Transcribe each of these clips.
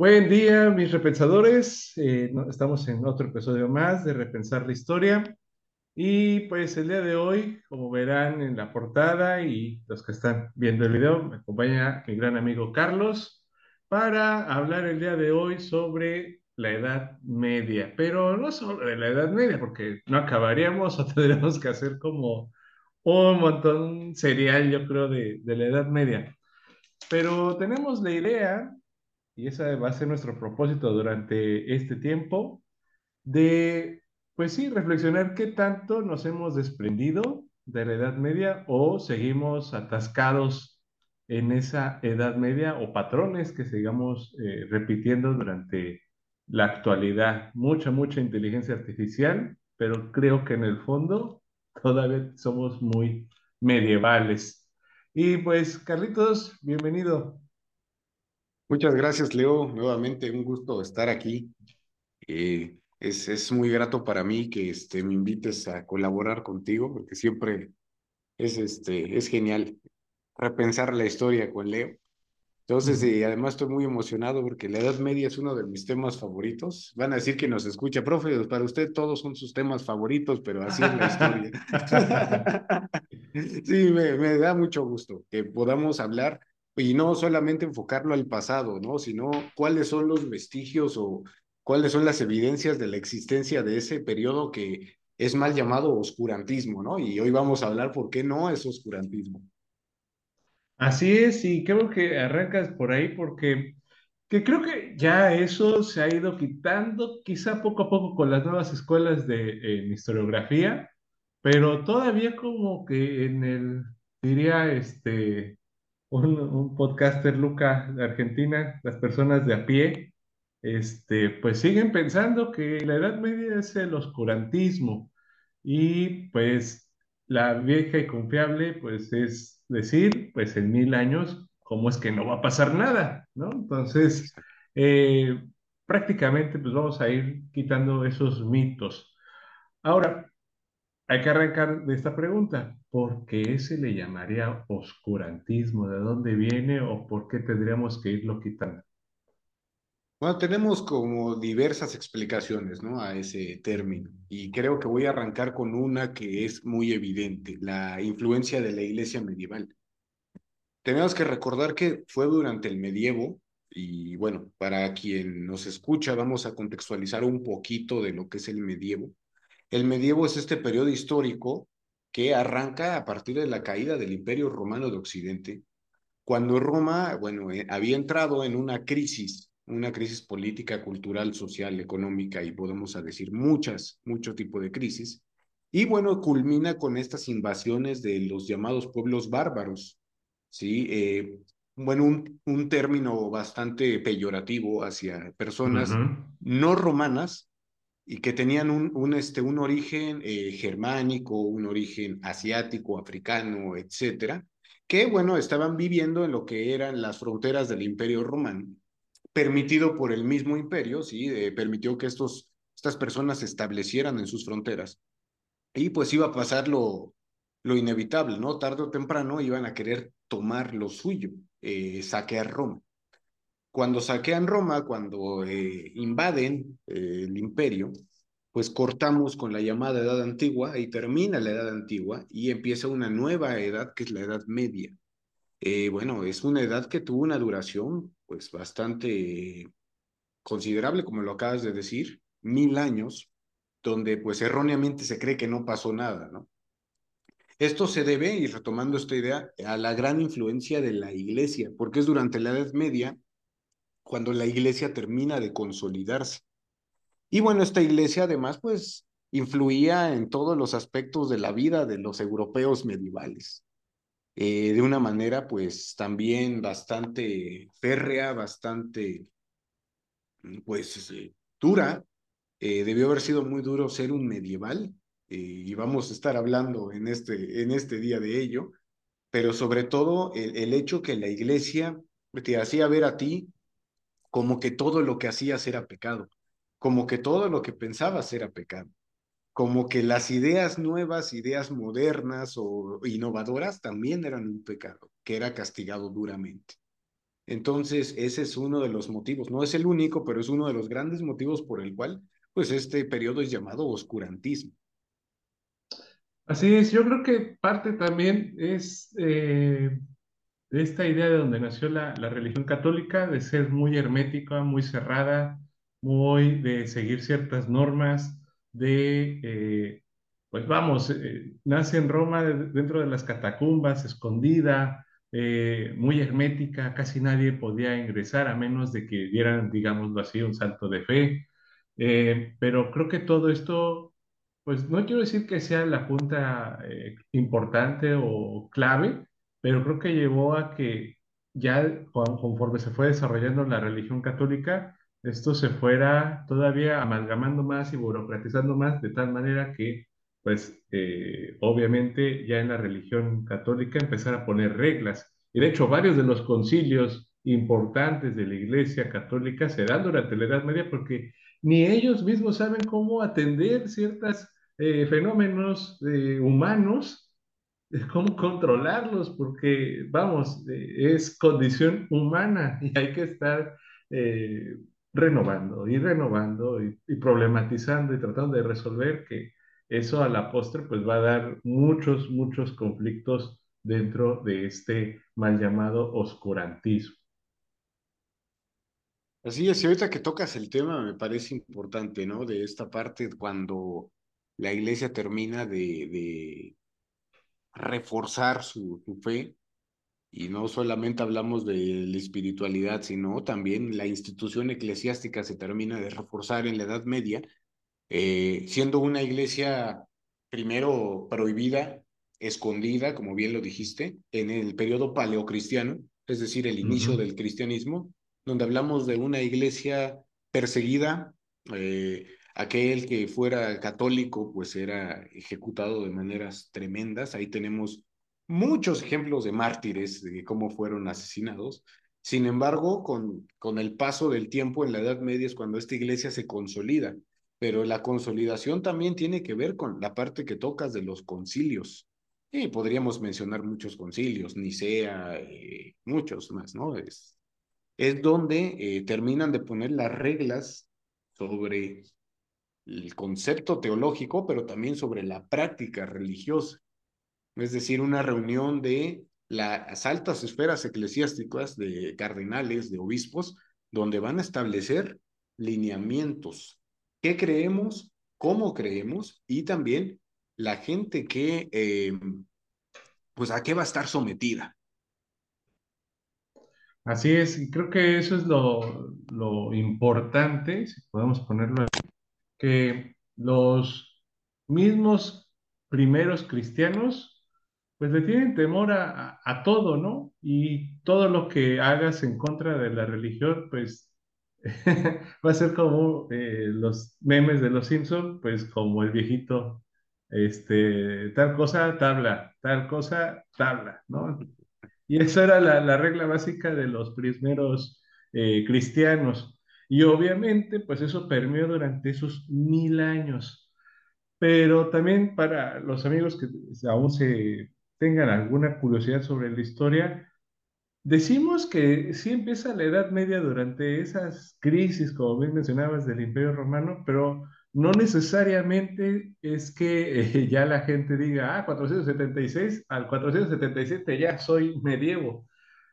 Buen día, mis repensadores. Eh, estamos en otro episodio más de Repensar la Historia. Y pues el día de hoy, como verán en la portada y los que están viendo el video, me acompaña mi gran amigo Carlos para hablar el día de hoy sobre la Edad Media. Pero no sobre la Edad Media, porque no acabaríamos o tendríamos que hacer como un montón serial, yo creo, de, de la Edad Media. Pero tenemos la idea y ese va a ser nuestro propósito durante este tiempo, de, pues sí, reflexionar qué tanto nos hemos desprendido de la Edad Media o seguimos atascados en esa Edad Media o patrones que sigamos eh, repitiendo durante la actualidad. Mucha, mucha inteligencia artificial, pero creo que en el fondo todavía somos muy medievales. Y pues, Carlitos, bienvenido. Muchas gracias, Leo. Nuevamente, un gusto estar aquí. Eh, es, es muy grato para mí que este, me invites a colaborar contigo, porque siempre es, este, es genial repensar la historia con Leo. Entonces, eh, además estoy muy emocionado porque la Edad Media es uno de mis temas favoritos. Van a decir que nos escucha, profe, para usted todos son sus temas favoritos, pero así es la historia. sí, me, me da mucho gusto que podamos hablar y no solamente enfocarlo al pasado, ¿no? Sino cuáles son los vestigios o cuáles son las evidencias de la existencia de ese periodo que es mal llamado oscurantismo, ¿no? Y hoy vamos a hablar por qué no es oscurantismo. Así es, y creo que arrancas por ahí porque que creo que ya eso se ha ido quitando, quizá poco a poco con las nuevas escuelas de historiografía, pero todavía como que en el, diría este, un, podcaster Luca de Argentina, las personas de a pie, este, pues siguen pensando que la Edad Media es el oscurantismo y pues la vieja y confiable pues es decir, pues en mil años, ¿cómo es que no va a pasar nada? ¿No? Entonces, eh, prácticamente pues vamos a ir quitando esos mitos. Ahora, hay que arrancar de esta pregunta. ¿Por qué se le llamaría oscurantismo? ¿De dónde viene o por qué tendríamos que irlo quitando? Bueno, tenemos como diversas explicaciones, ¿no? A ese término. Y creo que voy a arrancar con una que es muy evidente, la influencia de la iglesia medieval. Tenemos que recordar que fue durante el medievo, y bueno, para quien nos escucha, vamos a contextualizar un poquito de lo que es el medievo. El medievo es este periodo histórico que arranca a partir de la caída del Imperio Romano de Occidente, cuando Roma, bueno, eh, había entrado en una crisis, una crisis política, cultural, social, económica y podemos decir muchas, mucho tipo de crisis. Y bueno, culmina con estas invasiones de los llamados pueblos bárbaros, ¿sí? Eh, bueno, un, un término bastante peyorativo hacia personas no romanas y que tenían un, este, un origen eh, germánico, un origen asiático, africano, etcétera, que, bueno, estaban viviendo en lo que eran las fronteras del Imperio Romano, permitido por el mismo imperio, ¿sí? Eh, permitió que estos, estas personas se establecieran en sus fronteras. Y pues iba a pasar lo, lo inevitable, ¿no? Tarde o temprano iban a querer tomar lo suyo, eh, saquear Roma. Cuando saquean Roma, cuando eh, invaden eh, el imperio, pues cortamos con la llamada Edad Antigua y termina la Edad Antigua y empieza una nueva edad que es la Edad Media. Eh, bueno, es una edad que tuvo una duración pues bastante considerable, como lo acabas de decir, mil años, donde pues erróneamente se cree que no pasó nada, ¿no? Esto se debe, y retomando esta idea, a la gran influencia de la iglesia, porque es durante la Edad Media cuando la iglesia termina de consolidarse. Y bueno, esta iglesia además pues influía en todos los aspectos de la vida de los europeos medievales, eh, de una manera pues también bastante férrea, bastante pues eh, dura. Eh, debió haber sido muy duro ser un medieval eh, y vamos a estar hablando en este, en este día de ello, pero sobre todo el, el hecho que la iglesia te hacía ver a ti como que todo lo que hacías era pecado, como que todo lo que pensabas era pecado, como que las ideas nuevas, ideas modernas o innovadoras también eran un pecado, que era castigado duramente. Entonces, ese es uno de los motivos, no es el único, pero es uno de los grandes motivos por el cual, pues, este periodo es llamado oscurantismo. Así es, yo creo que parte también es eh, de esta idea de donde nació la, la religión católica, de ser muy hermética, muy cerrada, muy de seguir ciertas normas, de, eh, pues vamos, eh, nace en Roma dentro de las catacumbas, escondida, eh, muy hermética, casi nadie podía ingresar a menos de que dieran, digámoslo así, un salto de fe. pero creo que todo esto, pues no quiero decir que sea la punta importante o clave, pero creo que llevó a que ya conforme se fue desarrollando la religión católica, esto se fuera todavía amalgamando más y burocratizando más, de tal manera que, pues, eh, obviamente ya en la religión católica empezar a poner reglas. Y de hecho, varios de los concilios importantes de la Iglesia católica se dan durante la Edad Media porque ni ellos mismos saben cómo atender ciertos eh, fenómenos eh, humanos cómo controlarlos, porque, vamos, es condición humana y hay que estar renovando y renovando y, problematizando y tratando de resolver que eso a la postre pues va a dar muchos, muchos conflictos dentro de este mal llamado oscurantismo. Así es, y ahorita que tocas el tema me parece importante, ¿no? De esta parte cuando la iglesia termina de reforzar su, su fe, y no solamente hablamos de la espiritualidad, sino también la institución eclesiástica se termina de reforzar en la Edad Media, eh, siendo una iglesia primero prohibida, escondida, como bien lo dijiste, en el periodo paleocristiano, es decir, el inicio del cristianismo, donde hablamos de una iglesia perseguida, eh, aquel que fuera católico pues era ejecutado de maneras tremendas, ahí tenemos muchos ejemplos de mártires, de cómo fueron asesinados. Sin embargo, con, con el paso del tiempo en la Edad Media es cuando esta iglesia se consolida, pero la consolidación también tiene que ver con la parte que tocas de los concilios. Y podríamos mencionar muchos concilios, Nicea, eh, muchos más, ¿no? Es, es donde eh, terminan de poner las reglas sobre el concepto teológico, pero también sobre la práctica religiosa es decir, una reunión de las altas esferas eclesiásticas de cardenales, de obispos, donde van a establecer lineamientos. ¿Qué creemos? ¿Cómo creemos? Y también la gente que, eh, pues, a qué va a estar sometida. Así es, creo que eso es lo, lo importante, si podemos ponerlo, que los mismos primeros cristianos pues le tienen temor a, todo, ¿no? Y todo lo que hagas en contra de la religión, pues va a ser como eh, los memes de los Simpson, pues como el viejito, este, tal cosa, tabla, tal cosa, tabla, ¿no? Y esa era la, regla básica de los primeros eh, cristianos. Y obviamente, pues eso permeó durante esos mil años. Pero también para los amigos que aún se tengan alguna curiosidad sobre la historia, decimos que sí empieza la Edad Media durante esas crisis, como bien mencionabas, del Imperio Romano, pero no necesariamente es que eh, ya la gente diga, ah, 476, al 477 ya soy medievo.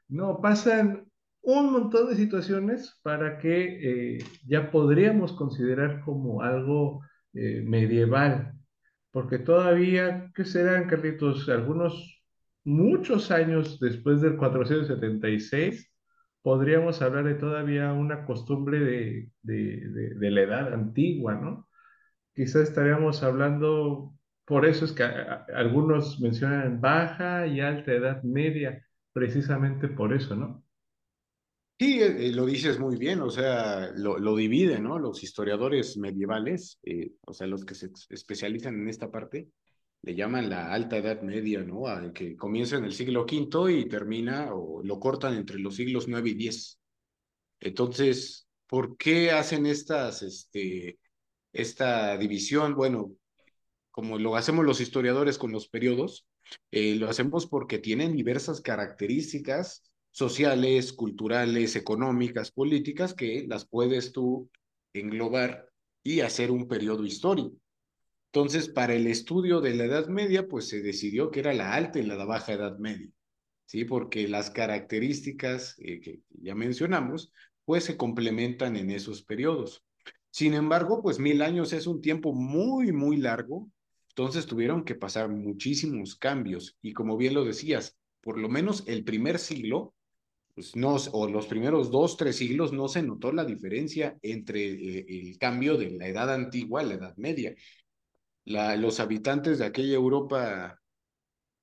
No, pasan un montón de situaciones para que eh, ya podríamos considerar como algo eh, medieval porque todavía, ¿qué serán, Carlitos? Algunos, muchos años después del 476, podríamos hablar de todavía una costumbre de, de, de, la edad antigua, ¿no? Quizás estaríamos hablando, por eso es que algunos mencionan baja y alta edad media, precisamente por eso, ¿no? Sí, eh, eh, lo dices muy bien, o sea, lo, lo dividen, ¿no? Los historiadores medievales, eh, o sea, los que se especializan en esta parte, le llaman la alta edad media, ¿no? Que comienza en el siglo V y termina o lo cortan entre los siglos IX y X. Entonces, ¿por qué hacen estas, este, esta división? Bueno, como lo hacemos los historiadores con los periodos, lo hacemos porque tienen diversas características sociales, culturales, económicas, políticas, que las puedes tú englobar y hacer un periodo histórico. Entonces, para el estudio de la Edad Media, pues se decidió que era la alta y la baja Edad Media, ¿sí? Porque las características eh, que ya mencionamos, pues se complementan en esos periodos. Sin embargo, pues mil años es un tiempo muy, muy largo, entonces tuvieron que pasar muchísimos cambios y como bien lo decías, por lo menos el primer siglo, pues no, o los primeros dos, tres siglos no se notó la diferencia entre eh, el cambio de la edad antigua a la edad media los habitantes de aquella Europa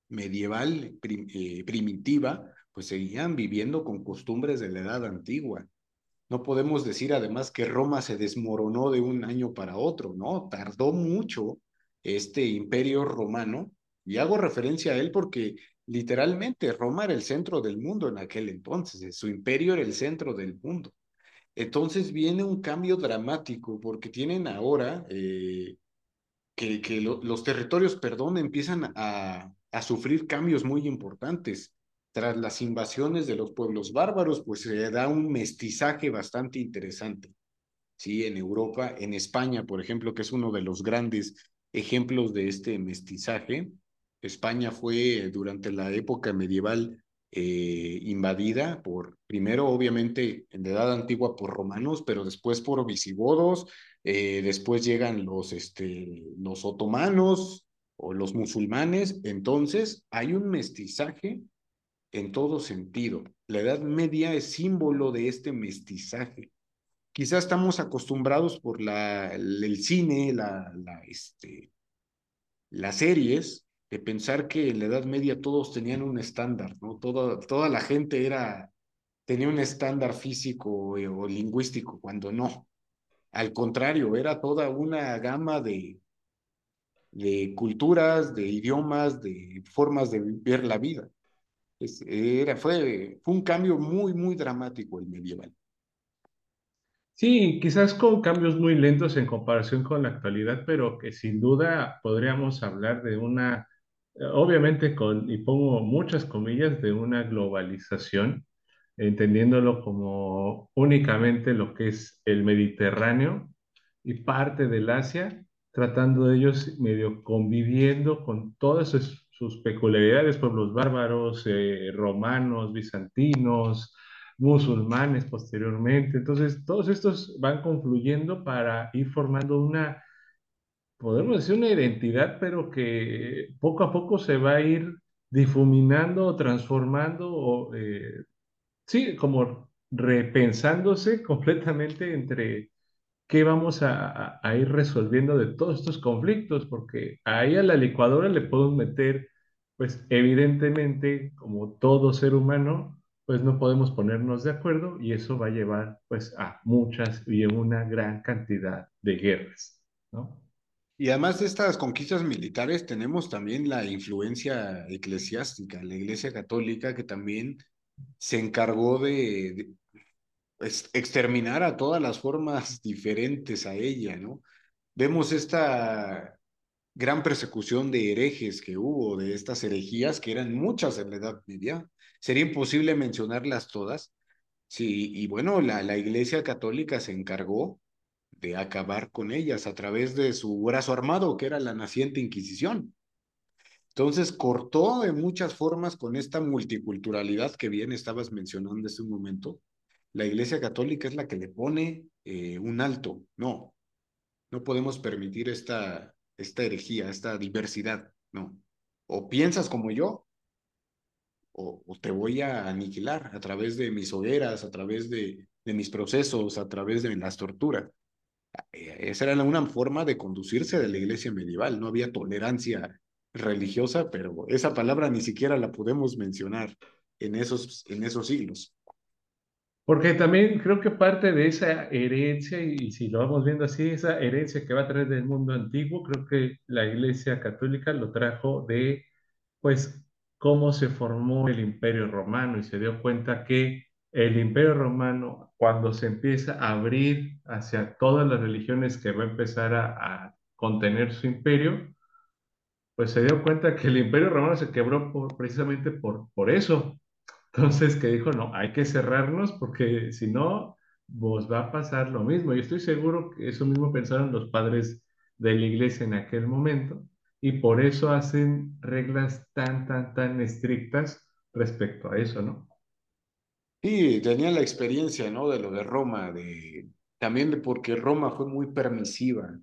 medieval, eh, primitiva, pues seguían viviendo con costumbres de la edad antigua. No podemos decir además que Roma se desmoronó de un año para otro, ¿no? Tardó mucho este imperio romano, y hago referencia a él porque literalmente Roma era el centro del mundo en aquel entonces, su imperio era el centro del mundo. Entonces viene un cambio dramático porque tienen ahora eh, que, los territorios, perdón, empiezan a, a sufrir cambios muy importantes. Tras las invasiones de los pueblos bárbaros, pues se da un mestizaje bastante interesante. Sí, en Europa, en España, por ejemplo, que es uno de los grandes ejemplos de este mestizaje. España fue durante la época medieval eh, invadida por, primero obviamente en la edad antigua por romanos, pero después por visigodos, eh, después llegan los, este, los otomanos o los musulmanes, entonces hay un mestizaje en todo sentido. La Edad Media es símbolo de este mestizaje. Quizás estamos acostumbrados por la, el cine, la, la, este, las series, pensar que en la Edad Media todos tenían un estándar, ¿no? Toda, toda la gente era, tenía un estándar físico eh, o lingüístico, cuando no. Al contrario, era toda una gama de, de culturas, de idiomas, de formas de ver la vida. era, fue, fue un cambio muy, muy dramático el medieval. Sí, quizás con cambios muy lentos en comparación con la actualidad, pero que sin duda podríamos hablar de una obviamente y pongo muchas comillas, de una globalización, entendiéndolo como únicamente lo que es el Mediterráneo y parte del Asia, tratando de ellos medio conviviendo con todas sus, peculiaridades, pueblos bárbaros, eh, romanos, bizantinos, musulmanes posteriormente. Entonces, todos estos van confluyendo para ir formando una podemos decir una identidad, pero que poco a poco se va a ir difuminando o transformando, o, eh, sí, como repensándose completamente entre qué vamos a, ir resolviendo de todos estos conflictos, porque ahí a la licuadora le podemos meter, pues evidentemente, como todo ser humano, pues no podemos ponernos de acuerdo y eso va a llevar pues a muchas y una gran cantidad de guerras, ¿no? Y además de estas conquistas militares, tenemos también la influencia eclesiástica, la Iglesia Católica, que también se encargó de, exterminar a todas las formas diferentes a ella, ¿no? Vemos esta gran persecución de herejes que hubo, de estas herejías, que eran muchas en la Edad Media. Sería imposible mencionarlas todas. Sí, y bueno, la, la Iglesia Católica se encargó de acabar con ellas a través de su brazo armado, que era la naciente Inquisición. Entonces cortó de muchas formas con esta multiculturalidad que bien estabas mencionando hace un momento. La Iglesia Católica es la que le pone eh, un alto. No, no podemos permitir esta, esta herejía, esta diversidad. No. O piensas como yo, o, te voy a aniquilar a través de mis hogueras, a través de, de mis procesos, a través de las torturas. Eh, esa era una forma de conducirse de la iglesia medieval, no había tolerancia religiosa, pero esa palabra ni siquiera la podemos mencionar en esos, en esos siglos. Porque también creo que parte de esa herencia, y si lo vamos viendo así, esa herencia que va a traer del mundo antiguo, creo que la Iglesia Católica lo trajo de, pues, cómo se formó el Imperio Romano y se dio cuenta que el Imperio Romano, cuando se empieza a abrir hacia todas las religiones que va a empezar a, contener su imperio, pues se dio cuenta que el Imperio Romano se quebró precisamente por, por eso, Entonces que dijo, no, hay que cerrarnos porque si no, vos va a pasar lo mismo. Y estoy seguro que eso mismo pensaron los padres de la iglesia en aquel momento y por eso hacen reglas tan, tan, tan estrictas respecto a eso, ¿no? Sí, tenía la experiencia, ¿no? De lo de Roma, de también de porque Roma fue muy permisiva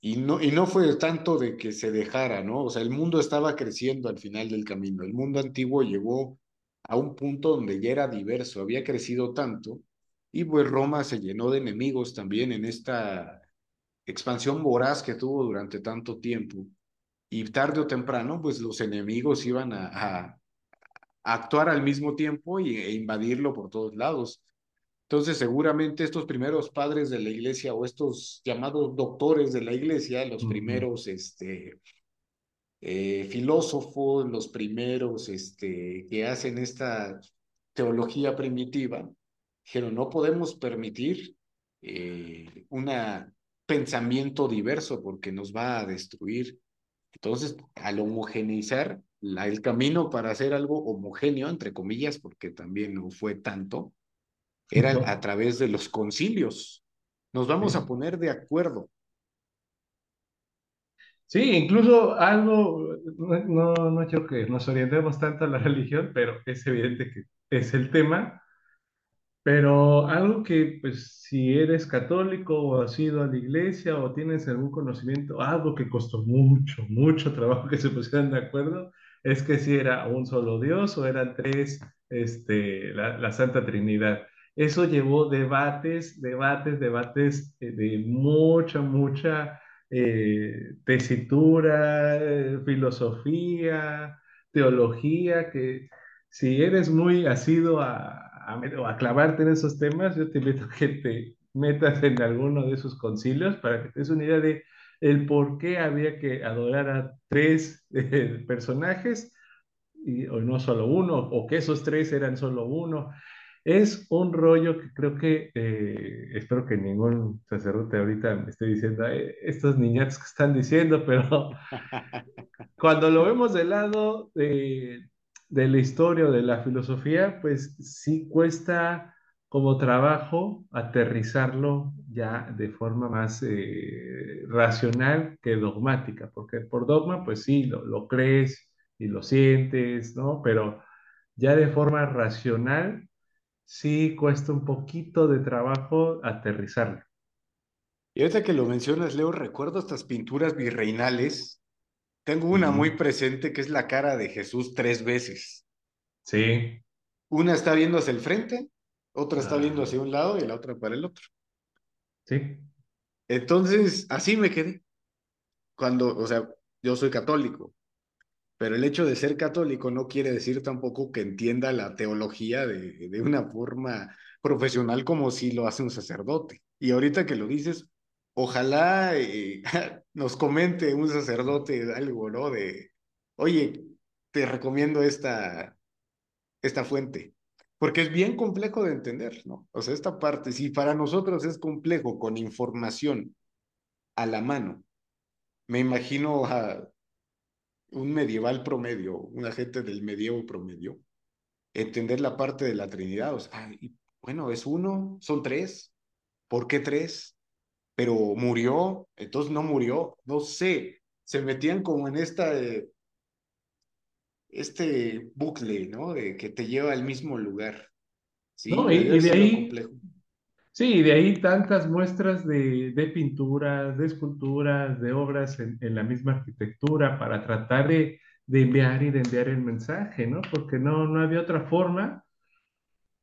y no, y no fue tanto de que se dejara, ¿no? O sea, el mundo estaba creciendo al final del camino. El mundo antiguo llegó a un punto donde ya era diverso, había crecido tanto y pues Roma se llenó de enemigos también en esta expansión voraz que tuvo durante tanto tiempo. Y tarde o temprano, pues los enemigos iban a, actuar al mismo tiempo y, e invadirlo por todos lados. Entonces, seguramente estos primeros padres de la iglesia o estos llamados doctores de la iglesia, los primeros este, eh, filósofos, los primeros este, que hacen esta teología primitiva, dijeron, no podemos permitir eh, un pensamiento diverso porque nos va a destruir. Entonces, al homogeneizar la, el camino para hacer algo homogéneo, entre comillas, porque también no fue tanto, era a través de los concilios. Nos vamos a poner de acuerdo. Sí, incluso algo, no, no, no quiero que nos orientemos tanto a la religión, pero es evidente que es el tema. Pero algo que, pues, si eres católico o has ido a la iglesia o tienes algún conocimiento, algo que costó mucho, mucho trabajo que se pusieran de acuerdo, es que si era un solo Dios o eran tres, este, la, la Santa Trinidad. Eso llevó debates, debates, debates eh, de mucha, mucha eh, tesitura, eh, filosofía, teología, que si eres muy asido a, a, a clavarte en esos temas, yo te invito a que te metas en alguno de esos concilios para que te des una idea de el por qué había que adorar a tres eh, personajes y, o no solo uno, o que esos tres eran solo uno. Es un rollo que creo que, eh, espero que ningún sacerdote ahorita me esté diciendo, eh, estos niñatos que están diciendo, pero cuando lo vemos del lado de, de la historia o de la filosofía, pues sí cuesta como trabajo aterrizarlo ya de forma más eh, racional que dogmática, porque por dogma, pues sí, lo, lo crees y lo sientes, ¿no? Pero ya de forma racional, sí cuesta un poquito de trabajo aterrizarlo. Y ahorita que lo mencionas, Leo, recuerdo estas pinturas virreinales. Tengo una muy presente que es la cara de Jesús tres veces. Sí. Una está viendo hacia el frente, otra está viendo Ajá. hacia un lado y la otra para el otro. Sí. Entonces, así me quedé. Cuando, o sea, yo soy católico, pero el hecho de ser católico no quiere decir tampoco que entienda la teología de, de una forma profesional como si lo hace un sacerdote. Y ahorita que lo dices, ojalá eh, nos comente un sacerdote algo, ¿no? De, oye, te recomiendo esta, esta fuente, porque es bien complejo de entender, ¿no? O sea, esta parte, si para nosotros es complejo con información a la mano, me imagino a un medieval promedio, una gente del medievo promedio, entender la parte de la Trinidad. O sea, bueno, es uno, son tres, ¿por qué tres? Pero murió, entonces no murió, no sé, se metían como en esta, eh, este bucle, ¿no? De que te lleva al mismo lugar. Sí, ¿No? Y, de ahí complejo. Sí, de ahí tantas muestras de, de pinturas, de esculturas, de obras en, en la misma arquitectura para tratar de, de enviar y de enviar el mensaje, ¿no? Porque no, no había otra forma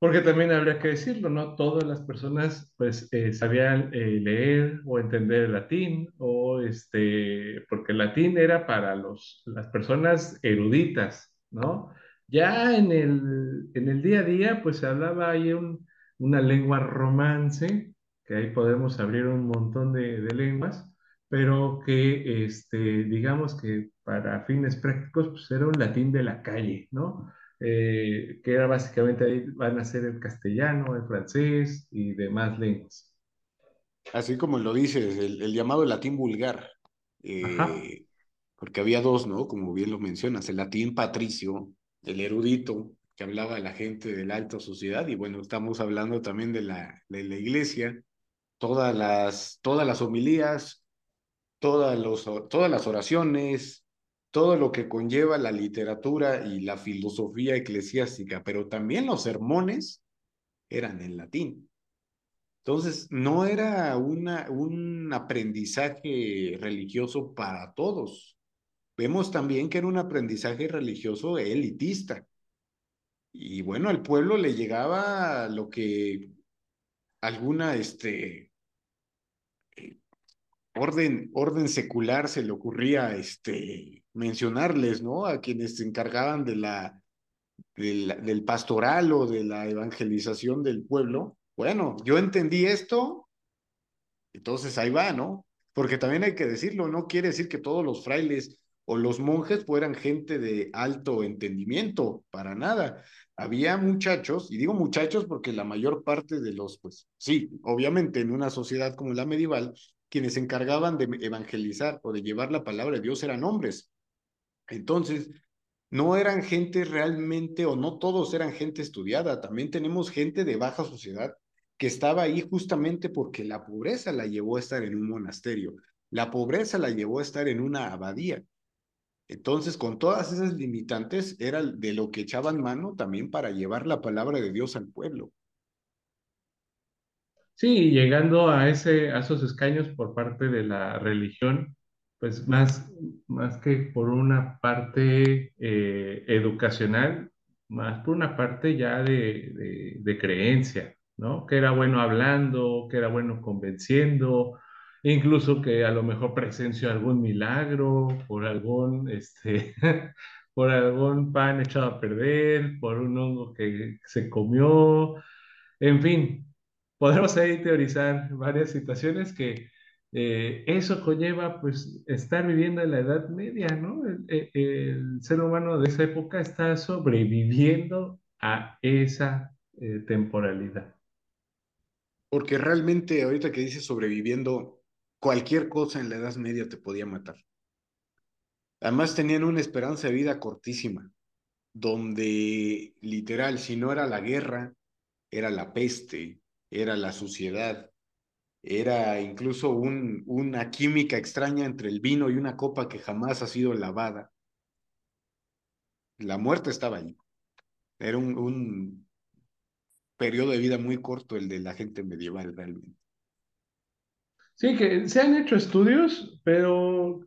porque también habría que decirlo, no todas las personas pues eh, sabían eh, leer o entender el latín, o este, porque el latín era para los, las personas eruditas, ¿no? Ya en el, en el día a día pues se hablaba ahí un- una lengua romance, que ahí podemos abrir un montón de, de lenguas, pero que este, digamos que para fines prácticos pues era un latín de la calle, ¿no? Eh, que era básicamente ahí van a ser el castellano, el francés y demás lenguas. Así como lo dices, el, el llamado latín vulgar, eh, porque había dos, ¿no? Como bien lo mencionas, el latín patricio, el erudito, que hablaba la gente de la alta sociedad, y bueno, estamos hablando también de la, de la iglesia, todas las, todas las homilías, todas, los, todas las oraciones, todo lo que conlleva la literatura y la filosofía eclesiástica, pero también los sermones eran en latín. Entonces, no era un aprendizaje religioso para todos. Vemos también que era un aprendizaje religioso elitista. Y bueno, al pueblo le llegaba lo que alguna este, eh, orden, orden secular se le ocurría este, mencionarles, ¿no? A quienes se encargaban de la, del pastoral o de la evangelización del pueblo. Bueno, yo entendí esto, entonces ahí va, ¿no? Porque también hay que decirlo, no quiere decir que todos los frailes o los monjes fueran gente de alto entendimiento, para nada. Había muchachos, y digo muchachos porque la mayor parte de los, pues sí, obviamente en una sociedad como la medieval, quienes se encargaban de evangelizar o de llevar la palabra de Dios eran hombres. Entonces, no eran gente realmente, o no todos eran gente estudiada, también tenemos gente de baja sociedad que estaba ahí justamente porque la pobreza la llevó a estar en un monasterio, la pobreza la llevó a estar en una abadía. Entonces, con todas esas limitantes, era de lo que echaban mano también para llevar la palabra de Dios al pueblo. Sí, llegando a, ese, a esos escaños por parte de la religión, pues más, más que por una parte eh, educacional, más por una parte ya de, de creencia, ¿no? Que era bueno hablando, que era bueno convenciendo, incluso que a lo mejor presenció algún milagro, por algún, este, por algún pan echado a perder, por un hongo que se comió, en fin, podemos ahí teorizar varias situaciones que eh, eso conlleva pues estar viviendo en la Edad Media, ¿no? El, ser humano de esa época está sobreviviendo a esa eh, temporalidad. Porque realmente ahorita que dices sobreviviendo, cualquier cosa en la Edad Media te podía matar. Además tenían una esperanza de vida cortísima, donde literal, si no era la guerra, era la peste, era la suciedad, era incluso un, una química extraña entre el vino y una copa que jamás ha sido lavada. La muerte estaba allí. Era un, un periodo de vida muy corto el de la gente medieval realmente. Sí, que se han hecho estudios, pero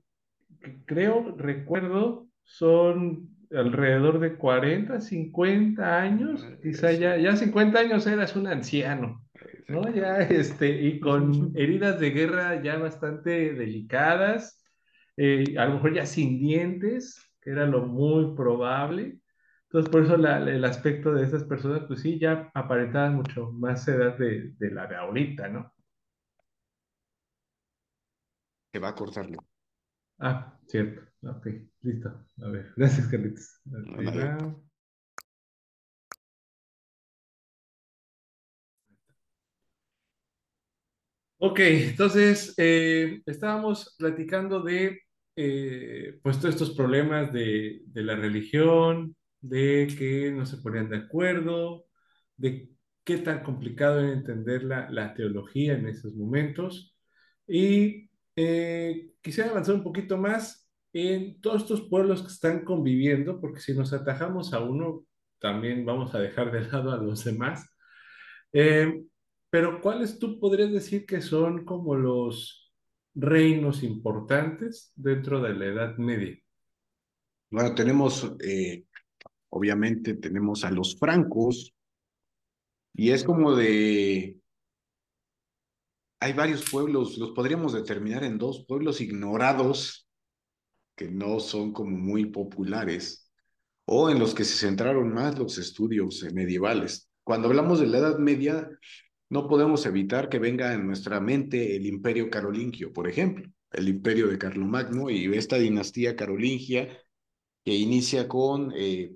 creo, recuerdo, son alrededor de 40, 50 años, ah, quizá ya, ya 50 años eras un anciano, ¿no? Ya, este, y con heridas de guerra ya bastante delicadas, eh, a lo mejor ya sin dientes, que era lo muy probable. Entonces, por eso el aspecto de esas personas, pues sí, ya aparentaban mucho más edad de, de la de ahorita, ¿no? que va a cortarlo. Ah, cierto. Ok, listo. A ver, gracias, Carlitos. Ok, entonces eh, estábamos platicando de eh, pues todos estos problemas de, de, la religión, de que no se ponían de acuerdo, de qué tan complicado era entender la, la teología en esos momentos. Y eh, quisiera avanzar un poquito más en todos estos pueblos que están conviviendo, porque si nos atajamos a uno, también vamos a dejar de lado a los demás. Eh, pero ¿cuáles tú podrías decir que son como los reinos importantes dentro de la Edad Media? Bueno, tenemos, eh, obviamente, tenemos a los francos, y es como de hay varios pueblos, los podríamos determinar en dos pueblos ignorados que no son como muy populares o en los que se centraron más los estudios medievales. Cuando hablamos de la Edad Media, no podemos evitar que venga en nuestra mente el imperio carolingio, por ejemplo, el imperio de Carlomagno y esta dinastía carolingia que inicia con eh,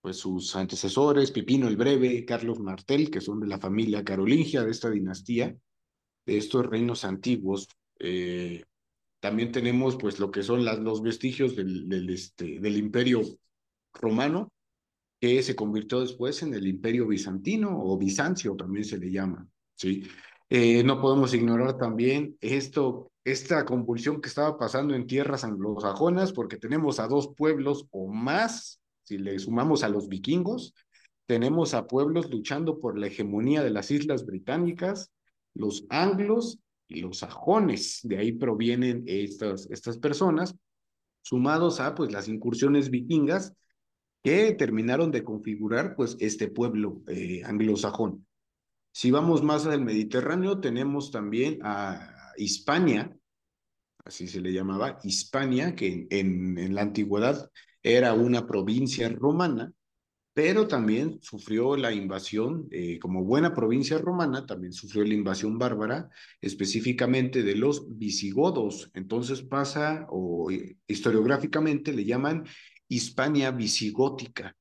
pues sus antecesores, Pipino el Breve, Carlos Martel, que son de la familia carolingia de esta dinastía, de estos reinos antiguos. Eh, también tenemos pues lo que son los vestigios del, este, del imperio romano, que se convirtió después en el imperio bizantino o Bizancio también se le llama, ¿sí? Eh, no podemos ignorar también esto, esta convulsión que estaba pasando en tierras anglosajonas, porque tenemos a dos pueblos o más, si le sumamos a los vikingos, tenemos a pueblos luchando por la hegemonía de las islas británicas, los anglos y los sajones, de ahí provienen estas, estas personas, sumados a pues las incursiones vikingas que terminaron de configurar pues este pueblo eh, anglosajón. Si vamos más al Mediterráneo, tenemos también a Hispania, así se le llamaba, Hispania, que en, la antigüedad era una provincia romana, pero también sufrió la invasión, eh, como buena provincia romana, también sufrió la invasión bárbara, específicamente de los visigodos. Entonces pasa, o eh, historiográficamente le llaman Hispania visigótica,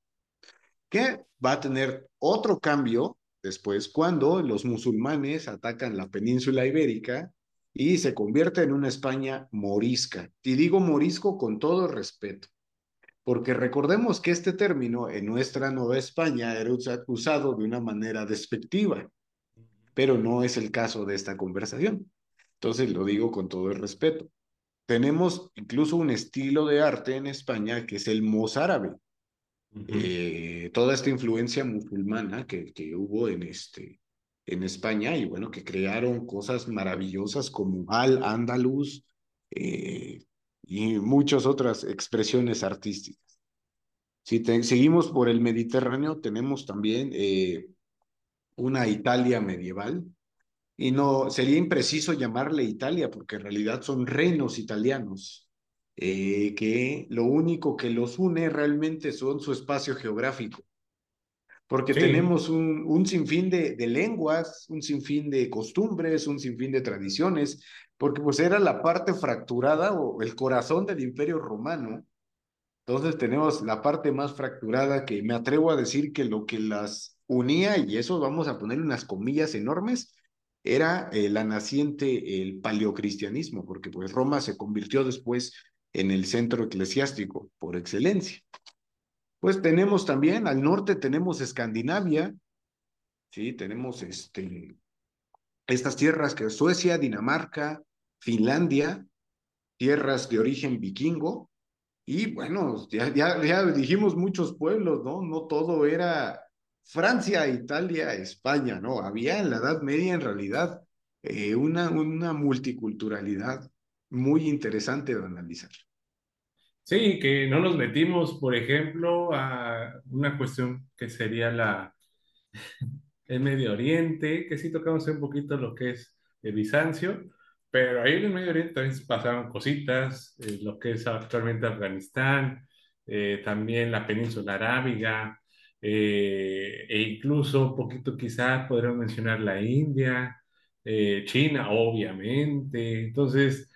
que va a tener otro cambio después cuando los musulmanes atacan la península ibérica y se convierte en una España morisca. Y digo morisco con todo respeto porque recordemos que este término en nuestra Nueva España era usado de una manera despectiva, pero no es el caso de esta conversación. Entonces lo digo con todo el respeto. Tenemos incluso un estilo de arte en España que es el mozárabe. Eh, toda esta influencia musulmana que, que hubo en, este, en España y bueno, que crearon cosas maravillosas como Al-Ándalus, eh, y muchas otras expresiones artísticas. Si seguimos por el Mediterráneo, tenemos también eh, una Italia medieval, y no sería impreciso llamarle Italia, porque en realidad son reinos italianos, eh, que lo único que los une realmente son su espacio geográfico porque tenemos un, un sinfín de, de, lenguas, un sinfín de costumbres, un sinfín de tradiciones, porque pues era la parte fracturada o el corazón del imperio romano. Entonces tenemos la parte más fracturada que me atrevo a decir que lo que las unía, y eso vamos a poner unas comillas enormes, era eh, la naciente, el paleocristianismo, porque pues Roma se convirtió después en el centro eclesiástico por excelencia. Pues tenemos también, al norte tenemos Escandinavia, sí, tenemos este, estas tierras que Suecia, Dinamarca, Finlandia, tierras de origen vikingo, y bueno, ya, ya, dijimos muchos pueblos, ¿no? No todo era Francia, Italia, España, ¿no? Había en la Edad Media en realidad eh, una, una multiculturalidad muy interesante de analizar. Sí, que no nos metimos, por ejemplo, a una cuestión que sería la el Medio Oriente, que sí tocamos un poquito lo que es el Bizancio, pero ahí en el Medio Oriente también pasaron cositas, eh, lo que es actualmente Afganistán, eh, también la península arábiga, eh, e incluso un poquito quizás podríamos mencionar la India, China, obviamente. Entonces,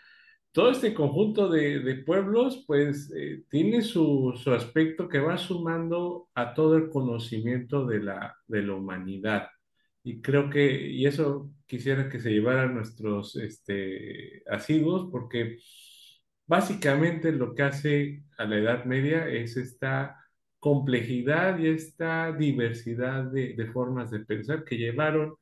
todo este conjunto de, pueblos, pues, eh, tiene su, aspecto que va sumando a todo el conocimiento de la, de la humanidad. Y creo que, y eso quisiera que se llevaran nuestros este, asiduos, porque básicamente lo que hace a la Edad Media es esta complejidad y esta diversidad de, de formas de pensar que llevaron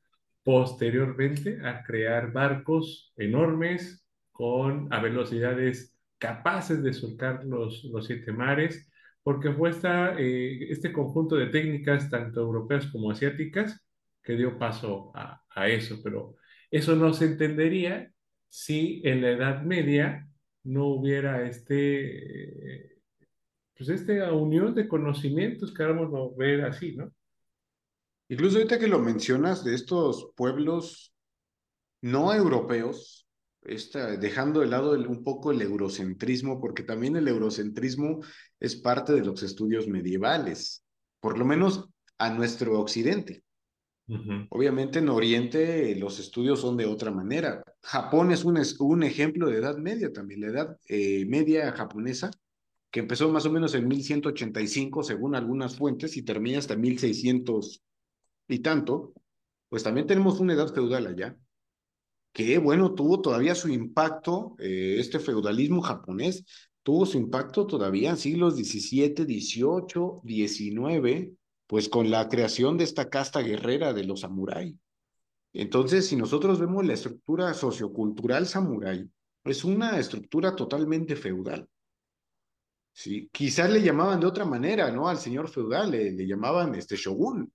posteriormente a crear barcos enormes, con a velocidades capaces de surcar los, los siete mares, porque fue esta, eh, este conjunto de técnicas, tanto europeas como asiáticas, que dio paso a, a eso, pero eso no se entendería si en la Edad Media no hubiera este, pues esta unión de conocimientos que ahora vamos a ver así, ¿no? Incluso ahorita que lo mencionas de estos pueblos no europeos, dejando de lado un poco el eurocentrismo, porque también el eurocentrismo es parte de los estudios medievales, por lo menos a nuestro occidente. Obviamente en Oriente los estudios son de otra manera. Japón es un, un ejemplo de edad media también, la edad eh, media japonesa, que empezó más o menos en 1185 según algunas fuentes y termina hasta 1600 y tanto, pues también tenemos una edad feudal allá que, bueno, tuvo todavía su impacto, eh, este feudalismo japonés, tuvo su impacto todavía en siglos XVII, XVIII, XIX, pues con la creación de esta casta guerrera de los samurái. Entonces, si nosotros vemos la estructura sociocultural samurái, es una estructura totalmente feudal. Sí, quizás le llamaban de otra manera, ¿no? Al señor feudal le, le llamaban este shogun.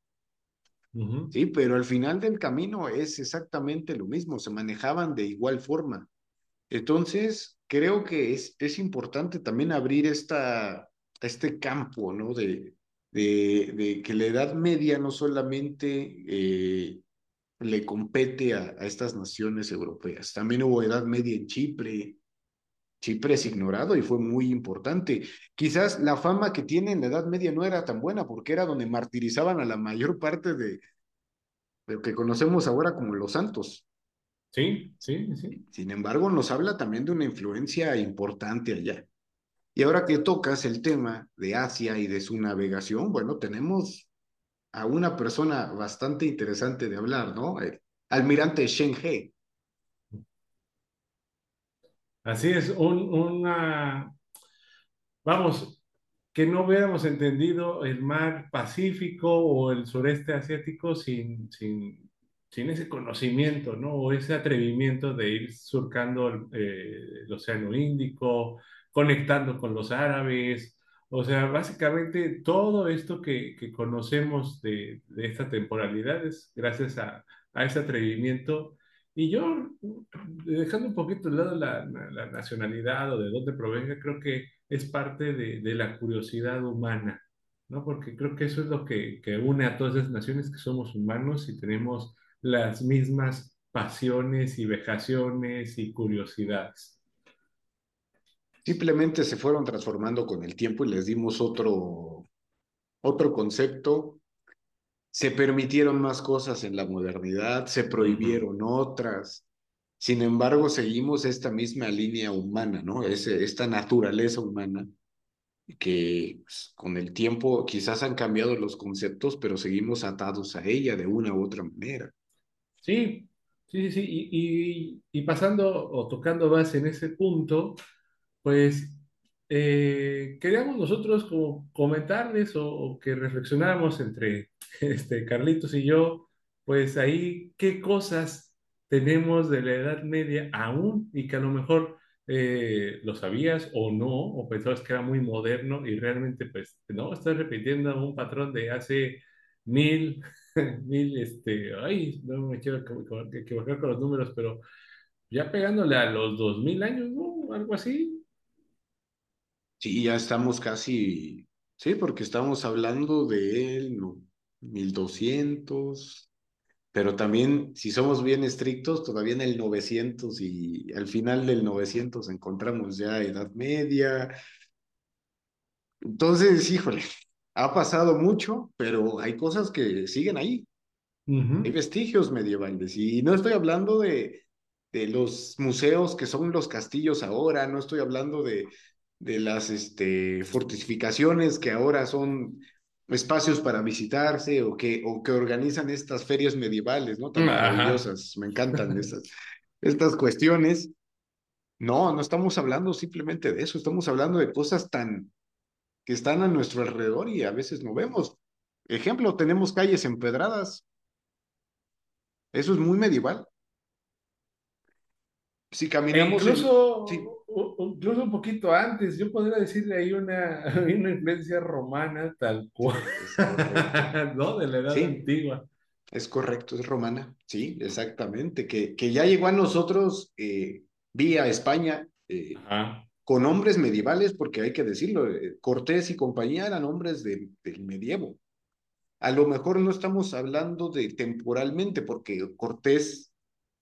Sí, pero al final del camino es exactamente lo mismo, se manejaban de igual forma. Entonces, creo que es, es importante también abrir esta, este campo, ¿no? De, de, de que la Edad Media no solamente eh, le compete a, a, estas naciones europeas, también hubo Edad Media en Chipre. Chipre es ignorado y fue muy importante. Quizás la fama que tiene en la Edad Media no era tan buena porque era donde martirizaban a la mayor parte de, de lo que conocemos ahora como los santos. Sí, sí, sí. Sin embargo, nos habla también de una influencia importante allá. Y ahora que tocas el tema de Asia y de su navegación, bueno, tenemos a una persona bastante interesante de hablar, ¿no? El almirante Shen He. Así es, un, una, vamos, que no hubiéramos entendido el mar Pacífico o el sureste asiático sin, sin, sin ese conocimiento, ¿no? O ese atrevimiento de ir surcando el, eh, Océano Índico, conectando con los árabes. O sea, básicamente todo esto que, que conocemos de, de, esta temporalidad es gracias a, a, ese atrevimiento. Y yo, dejando un poquito de lado la, nacionalidad o de dónde provenga, creo que es parte de, la curiosidad humana, ¿no? Porque creo que eso es lo que, que une a todas esas naciones, que somos humanos y tenemos las mismas pasiones y vejaciones y curiosidades. Simplemente se fueron transformando con el tiempo y les dimos otro, otro concepto. Se permitieron más cosas en la modernidad, se prohibieron uh -huh. otras. Sin embargo, seguimos esta misma línea humana, ¿no? Ese, esta naturaleza humana que pues, con el tiempo quizás han cambiado los conceptos, pero seguimos atados a ella de una u otra manera. Sí, sí, sí, y, y, y pasando o tocando base en ese punto, pues eh, queríamos nosotros comentarles o, o, que reflexionáramos entre este, Carlitos y yo, pues ahí qué cosas tenemos de la Edad Media aún y que a lo mejor eh, lo sabías o no, o pensabas que era muy moderno y realmente pues no, estás repitiendo un patrón de hace mil, mil, este, ay, no me quiero equivocar con los números, pero ya pegándole a los dos mil años, ¿no? Algo así. Sí, ya estamos casi, sí, porque estamos hablando de él, no, 1200, pero también, si somos bien estrictos, todavía en el 900 y al final del 900 encontramos ya Edad Media. Entonces, híjole, ha pasado mucho, pero hay cosas que siguen ahí. Uh -huh. Hay vestigios medievales y no estoy hablando de, de los museos que son los castillos ahora, no estoy hablando de, de las este, fortificaciones que ahora son espacios para visitarse o que, o que organizan estas ferias medievales, ¿no? Tan Ajá. maravillosas, me encantan estas, estas cuestiones. No, no estamos hablando simplemente de eso, estamos hablando de cosas tan que están a nuestro alrededor y a veces no vemos. Ejemplo, tenemos calles empedradas. Eso es muy medieval. Si caminamos. E incluso, en... sí incluso un poquito antes, yo podría decirle ahí una, una influencia romana tal cual, ¿no? De la edad sí, antigua. Es correcto, es romana, sí, exactamente, que, que ya llegó a nosotros eh, vía España eh, con hombres medievales, porque hay que decirlo, eh, Cortés y compañía eran hombres de, del medievo. A lo mejor no estamos hablando de temporalmente, porque Cortés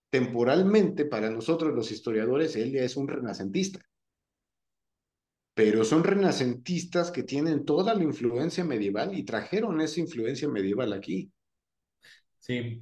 temporalmente para nosotros los historiadores, él ya es un renacentista pero son renacentistas que tienen toda la influencia medieval y trajeron esa influencia medieval aquí. Sí,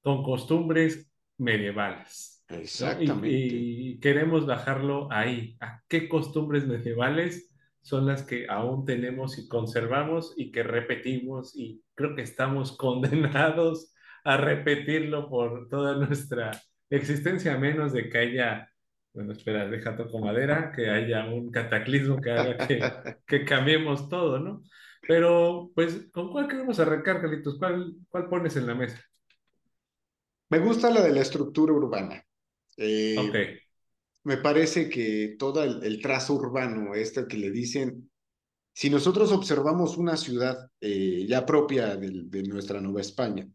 con costumbres medievales. Exactamente. y, queremos bajarlo ahí. ¿A qué costumbres medievales son las que aún tenemos y conservamos y que repetimos y creo que estamos condenados a repetirlo por toda nuestra existencia, a menos de que haya Bueno, espera, deja toco madera, que haya un cataclismo que haga que, que cambiemos todo, ¿no? Pero, pues, ¿con cuál queremos arrancar, Carlitos? ¿Cuál, cuál pones en la mesa? Me gusta la de la estructura urbana. Eh, me parece que todo el, el trazo urbano, este que le dicen, si nosotros observamos una ciudad eh, ya propia de, de nuestra Nueva España,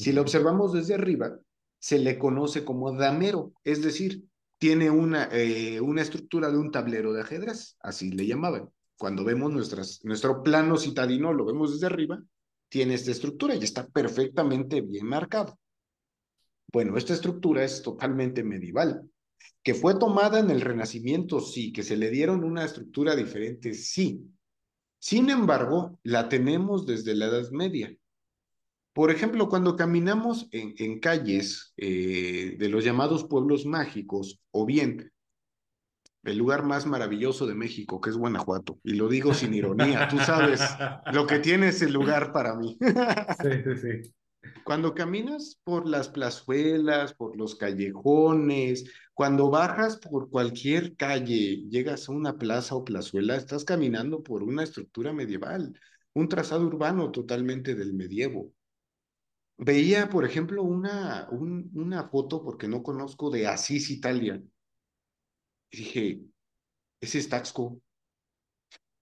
si la observamos desde arriba, se le conoce como damero, es decir, tiene una, eh, una estructura de un tablero de ajedrez, así le llamaban. Cuando vemos nuestro plano citadino, lo vemos desde arriba, tiene esta estructura y está perfectamente bien marcado. Bueno, esta estructura es totalmente medieval, que fue tomada en el Renacimiento, sí, que se le dieron una estructura diferente, sí. Sin embargo, la tenemos desde la Edad Media. Por ejemplo, cuando caminamos en, en calles eh, de los llamados pueblos mágicos, o bien el lugar más maravilloso de México, que es Guanajuato, y lo digo sin ironía, tú sabes lo que tiene ese lugar para mí. Sí, sí, sí. Cuando caminas por las plazuelas, por los callejones, cuando bajas por cualquier calle, llegas a una plaza o plazuela, estás caminando por una estructura medieval, un trazado urbano totalmente del medievo. Veía, por ejemplo, una, un, una foto, porque no conozco, de Asís, Italia. Y dije, ese es Taxco.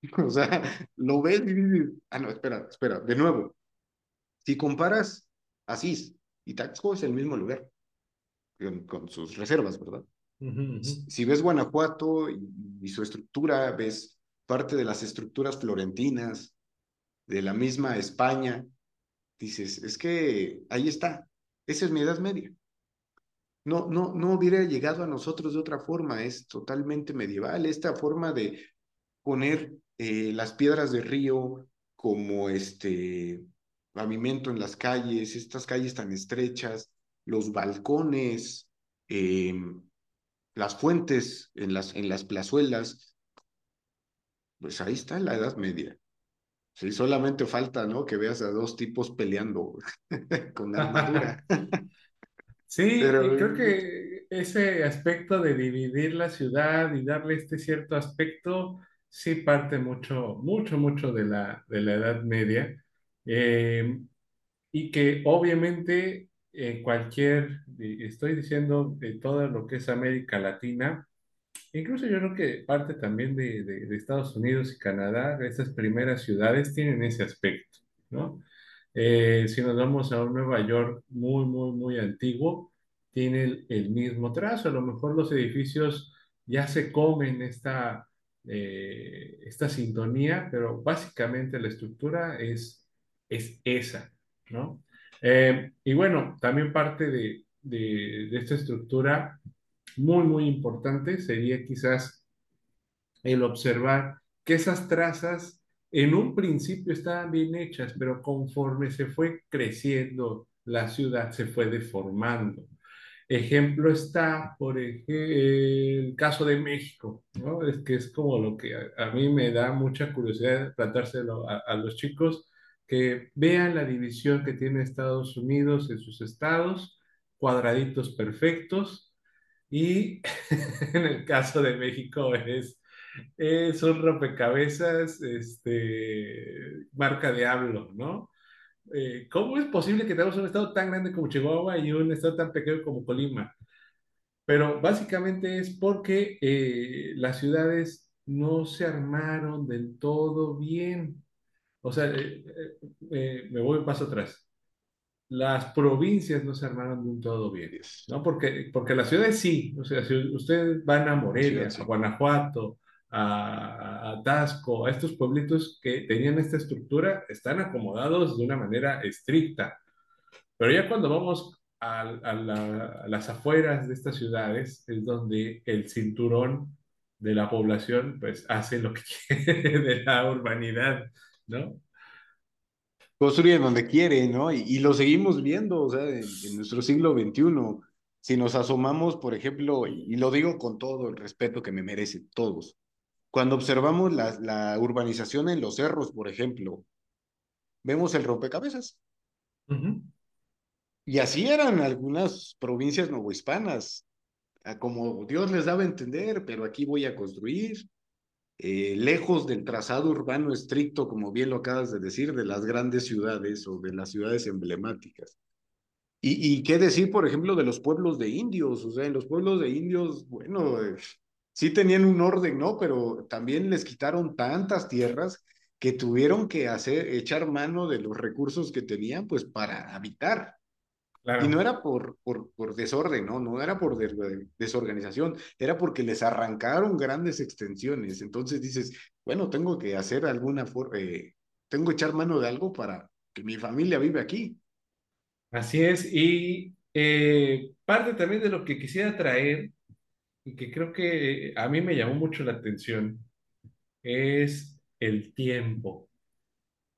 O sea, lo ves y dices, ah, no, espera, espera, de nuevo. Si comparas Asís y Taxco es el mismo lugar, con, con sus reservas, ¿verdad? Si ves Guanajuato y, y su estructura, ves parte de las estructuras florentinas, de la misma España, dices, es que ahí está, esa es mi edad media. No, no, no hubiera llegado a nosotros de otra forma, es totalmente medieval, esta forma de poner eh, las piedras de río como este pavimento en las calles, estas calles tan estrechas, los balcones, eh, las fuentes en las, en las plazuelas, pues ahí está la Edad Media. Sí, solamente falta, ¿no? Que veas a dos tipos peleando con armadura. Sí, Pero y creo que ese aspecto de dividir la ciudad y darle este cierto aspecto, sí parte mucho, mucho, mucho de la, de la Edad Media. Eh, y que obviamente eh, cualquier, eh, estoy diciendo de todo lo que es América Latina, incluso yo creo que parte también de, Estados Unidos y Canadá, esas primeras ciudades tienen ese aspecto, ¿no? Eh, si nos vamos a un Nueva York muy, muy, muy antiguo, tiene el, el mismo trazo. A lo mejor los edificios ya se comen esta, eh, esta sintonía, pero básicamente la estructura es, es esa, ¿no? Eh, y bueno, también parte de, de, de esta estructura muy, muy importante sería quizás el observar que esas trazas en un principio estaban bien hechas, pero conforme se fue creciendo, la ciudad se fue deformando. Ejemplo está, por ejemplo, el caso de México, ¿no? Es que es como lo que a, mí me da mucha curiosidad plantárselo a los chicos, que vean la división que tiene Estados Unidos en sus estados, cuadraditos perfectos, y en el caso de México es es un rompecabezas, este, marca Diablo, ¿no? Eh, ¿cómo es posible que tengamos un estado tan grande como Chihuahua y un estado tan pequeño como Colima? Pero básicamente es porque eh, las ciudades no se armaron del todo bien. O sea, eh, me voy un paso atrás las provincias no se armaron de un todo bien, ¿no? Porque, porque las ciudades sí, o sea, si ustedes van a Morelia, a sí. Guanajuato, a, a Tasco, a estos pueblitos que tenían esta estructura, están acomodados de una manera estricta. Pero ya cuando vamos a, a la- a las afueras de estas ciudades, es donde el cinturón de la población, pues, hace lo que quiere de la urbanidad, ¿no? Construyen donde quieren, ¿no? Y, y lo seguimos viendo, o sea, en, en nuestro siglo XXI. Si nos asomamos, por ejemplo, y, y lo digo con todo el respeto que me merecen todos, cuando observamos la, la urbanización en los cerros, por ejemplo, vemos el rompecabezas. Y así eran algunas provincias novohispanas. como Dios les daba a entender, pero aquí voy a construir, eh, lejos del trazado urbano estricto, como bien lo acabas de decir, de las grandes ciudades o de las ciudades emblemáticas. Y, qué decir, por ejemplo, de los pueblos de indios, o sea, en los pueblos de indios, bueno, eh, sí tenían un orden, ¿no? Pero también les quitaron tantas tierras que tuvieron que hacer, echar mano de los recursos que tenían, pues para habitar. Y no era por, por, por, desorden, ¿no? No era por desorganización, era porque les arrancaron grandes extensiones. Entonces dices, bueno, tengo que hacer alguna forma, eh, tengo que echar mano de algo para que mi familia vive aquí. Así es, y eh, parte también de lo que quisiera traer, y que creo que a mí me llamó mucho la atención, es el tiempo.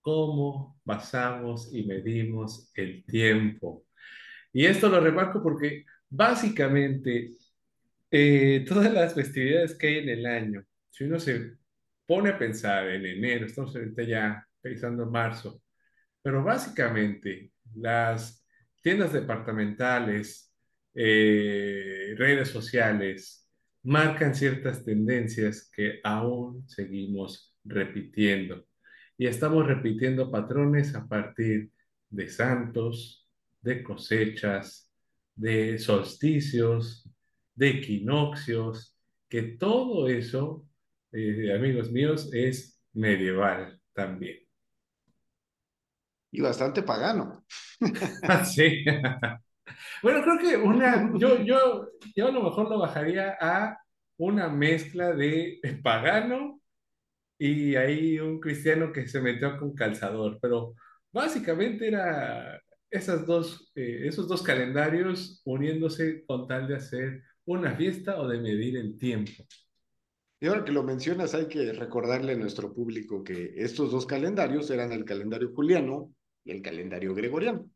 ¿Cómo basamos y medimos el tiempo? Y esto lo remarco porque básicamente eh, todas las festividades que hay en el año, si uno se pone a pensar en enero, estamos ahorita ya pensando en marzo, pero básicamente las tiendas departamentales, eh, redes sociales, marcan ciertas tendencias que aún seguimos repitiendo. Y estamos repitiendo patrones a partir de santos, de cosechas, de solsticios, de equinoccios, que todo eso, eh, amigos míos, es medieval también. Y bastante pagano. sí. bueno, creo que una, yo, yo, yo a lo mejor lo bajaría a una mezcla de pagano y ahí un cristiano que se metió con calzador, pero básicamente era esas dos, eh, esos dos calendarios uniéndose con tal de hacer una fiesta o de medir el tiempo. Y ahora que lo mencionas, hay que recordarle a nuestro público que estos dos calendarios eran el calendario juliano y el calendario gregoriano.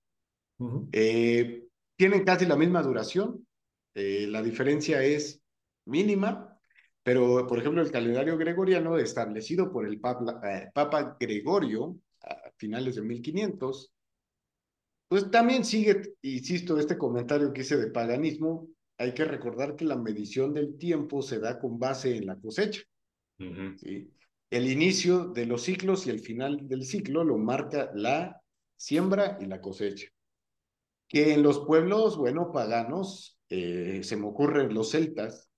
Eh, tienen casi la misma duración, eh, la diferencia es mínima, pero por ejemplo el calendario gregoriano establecido por el Papa, Papa Gregorio a finales de 1500 pues también sigue, insisto, este comentario que hice de paganismo, hay que recordar que la medición del tiempo se da con base en la cosecha. ¿sí? El inicio de los ciclos y el final del ciclo lo marca la siembra y la cosecha. Que en los pueblos, bueno, paganos, eh, se me ocurren los celtas,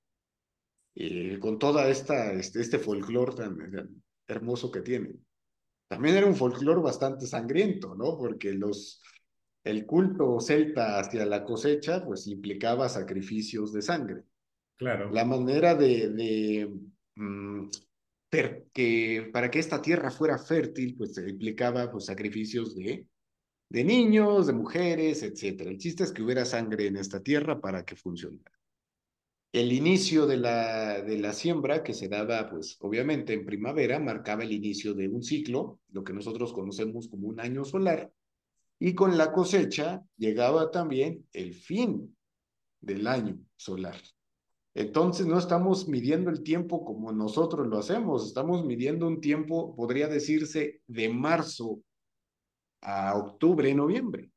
eh, con toda esta, este, este folclore tan, tan, hermoso que tienen. También era un folclore bastante sangriento, ¿no? Porque los, el culto celta hacia la cosecha, pues implicaba sacrificios de sangre. Claro. La manera de, de mm, que para que esta tierra fuera fértil, pues implicaba pues, sacrificios de, de niños, de mujeres, etc. El chiste es que hubiera sangre en esta tierra para que funcionara. El inicio de la, de la siembra, que se daba, pues obviamente en primavera, marcaba el inicio de un ciclo, lo que nosotros conocemos como un año solar, y con la cosecha llegaba también el fin del año solar. Entonces no estamos midiendo el tiempo como nosotros lo hacemos, estamos midiendo un tiempo, podría decirse, de marzo a octubre, noviembre.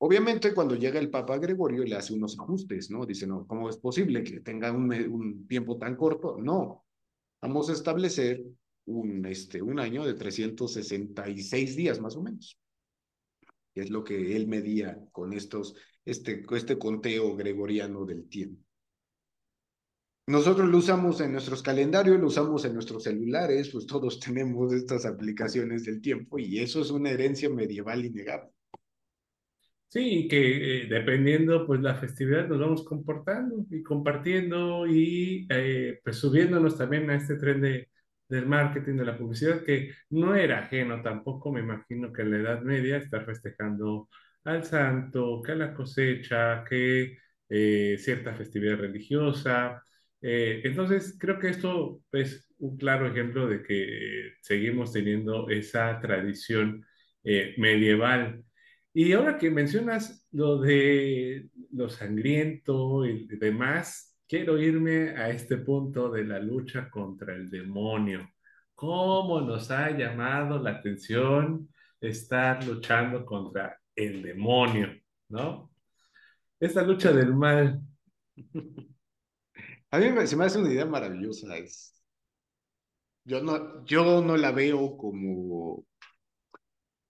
Obviamente cuando llega el Papa Gregorio le hace unos ajustes, ¿no? Dice, no, ¿cómo es posible que tenga un, un tiempo tan corto? No, vamos a establecer un, este, un año de 366 días más o menos es lo que él medía con estos, este, este conteo gregoriano del tiempo. Nosotros lo usamos en nuestros calendarios, lo usamos en nuestros celulares, pues todos tenemos estas aplicaciones del tiempo y eso es una herencia medieval innegable. Sí, que eh, dependiendo pues la festividad nos vamos comportando y compartiendo y eh, pues subiéndonos también a este tren de, del marketing, de la publicidad, que no era ajeno tampoco, me imagino que en la Edad Media estar festejando al santo, que a la cosecha, que eh, cierta festividad religiosa. Eh, entonces, creo que esto es un claro ejemplo de que seguimos teniendo esa tradición eh, medieval. Y ahora que mencionas lo de lo sangriento y demás, quiero irme a este punto de la lucha contra el demonio. ¿Cómo nos ha llamado la atención estar luchando contra el demonio, ¿no? Esta lucha del mal, A mí se me hace una idea maravillosa. Yo, no, yo no la veo como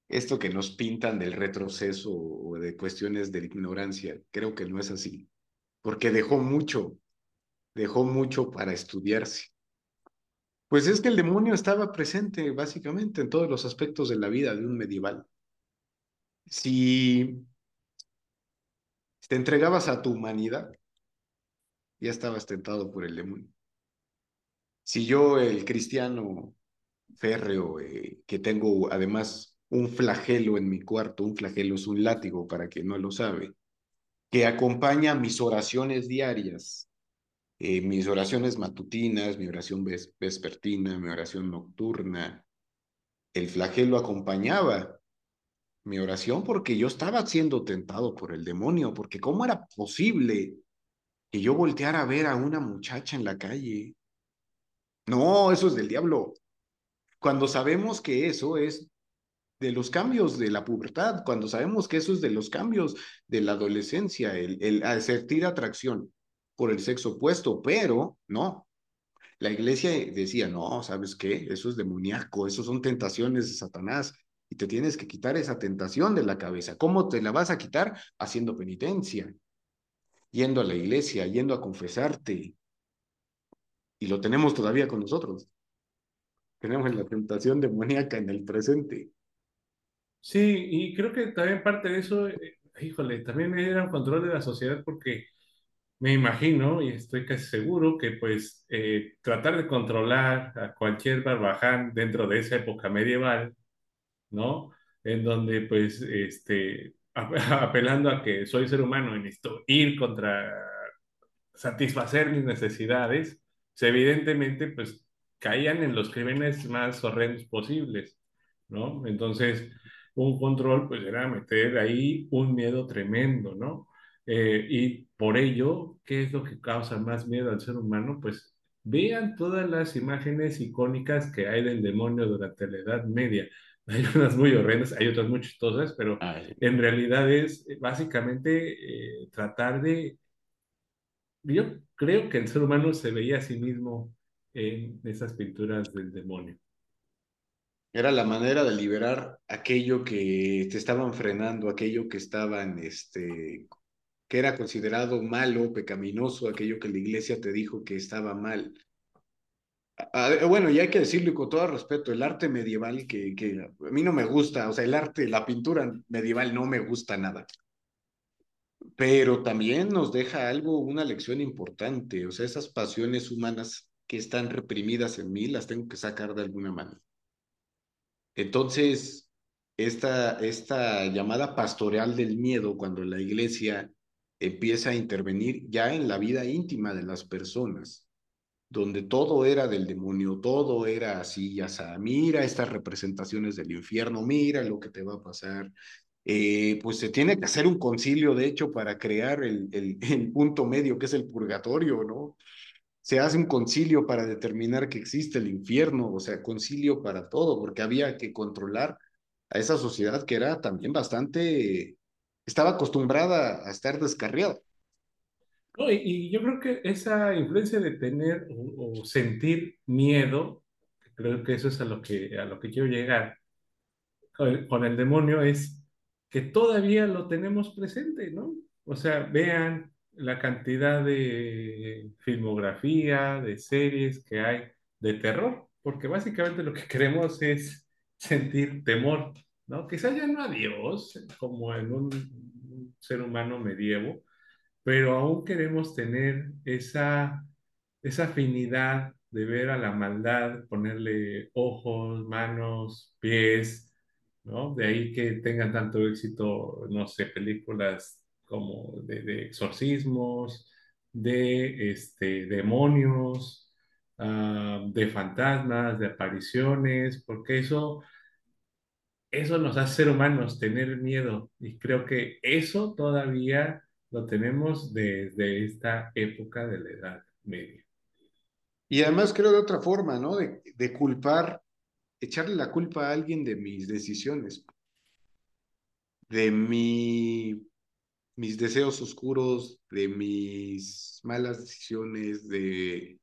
esto que nos pintan del retroceso o de cuestiones de ignorancia. Creo que no es así, porque dejó mucho, dejó mucho para estudiarse. Pues es que el demonio estaba presente básicamente en todos los aspectos de la vida de un medieval. Si te entregabas a tu humanidad, ya estabas tentado por el demonio. Si yo, el cristiano férreo, eh, que tengo además un flagelo en mi cuarto, un flagelo es un látigo para quien no lo sabe, que acompaña mis oraciones diarias, eh, mis oraciones matutinas, mi oración vespertina, mi oración nocturna. El flagelo acompañaba mi oración porque yo estaba siendo tentado por el demonio, porque ¿cómo era posible que yo volteara a ver a una muchacha en la calle? No, eso es del diablo. Cuando sabemos que eso es de los cambios de la pubertad, cuando sabemos que eso es de los cambios de la adolescencia, el, el sentir atracción por el sexo opuesto, pero no. La iglesia decía, no, ¿sabes qué? Eso es demoníaco, eso son tentaciones de Satanás y te tienes que quitar esa tentación de la cabeza. ¿Cómo te la vas a quitar? Haciendo penitencia, yendo a la iglesia, yendo a confesarte. Y lo tenemos todavía con nosotros. Tenemos la tentación demoníaca en el presente. Sí, y creo que también parte de eso, eh, híjole, también era un control de la sociedad porque me imagino y estoy casi seguro que pues eh, tratar de controlar a cualquier barbaján dentro de esa época medieval, ¿no? En donde pues este, apelando a que soy ser humano y necesito ir contra satisfacer mis necesidades, pues, evidentemente pues caían en los crímenes más horrendos posibles, ¿no? Entonces, un control, pues era meter ahí un miedo tremendo, ¿no? Eh, y por ello, ¿qué es lo que causa más miedo al ser humano? Pues vean todas las imágenes icónicas que hay del demonio durante la Edad Media. Hay unas muy horrendas, hay otras muy chistosas, pero en realidad es eh, básicamente eh, tratar de... Yo creo que el ser humano se veía a sí mismo en esas pinturas del demonio. Era la manera de liberar aquello que te estaban frenando, aquello que estaban, este, que era considerado malo, pecaminoso, aquello que la iglesia te dijo que estaba mal. bueno, y hay que decirlo y con todo respeto, el arte medieval que, que a mí no me gusta, o sea, el arte, la pintura medieval no me gusta nada. Pero también nos deja algo, una lección importante, o sea, esas pasiones humanas que están reprimidas en mí las tengo que sacar de alguna manera. Entonces, esta, esta llamada pastoral del miedo, cuando la iglesia empieza a intervenir ya en la vida íntima de las personas, donde todo era del demonio, todo era así, ya sea, mira estas representaciones del infierno, mira lo que te va a pasar. Eh, pues se tiene que hacer un concilio, de hecho, para crear el, el, el punto medio que es el purgatorio, ¿no? se hace un concilio para determinar que existe el infierno, o sea, concilio para todo, porque había que controlar a esa sociedad que era también bastante, estaba acostumbrada a estar descarriada. y, yo creo que esa influencia de tener o, sentir miedo, creo que eso es a lo que, a lo que quiero llegar con el demonio, es que todavía lo tenemos presente, ¿no? O sea, vean la cantidad de filmografía, de series que hay de terror, porque básicamente lo que queremos es sentir temor, ¿no? Quizás ya no a Dios, como en un ser humano medievo, pero aún queremos tener esa, esa afinidad de ver a la maldad, ponerle ojos, manos, pies, ¿no? De ahí que tengan tanto éxito, no sé, películas como de, exorcismos, de este, demonios, ah, de fantasmas, de apariciones, porque eso, eso nos hace ser humanos, tener miedo. Y creo que eso todavía lo tenemos desde esta época de la Edad Media. Y además creo de otra forma, ¿no? De, culpar, echarle la culpa a alguien de mis decisiones, de mi mis deseos oscuros, de mis malas decisiones, de,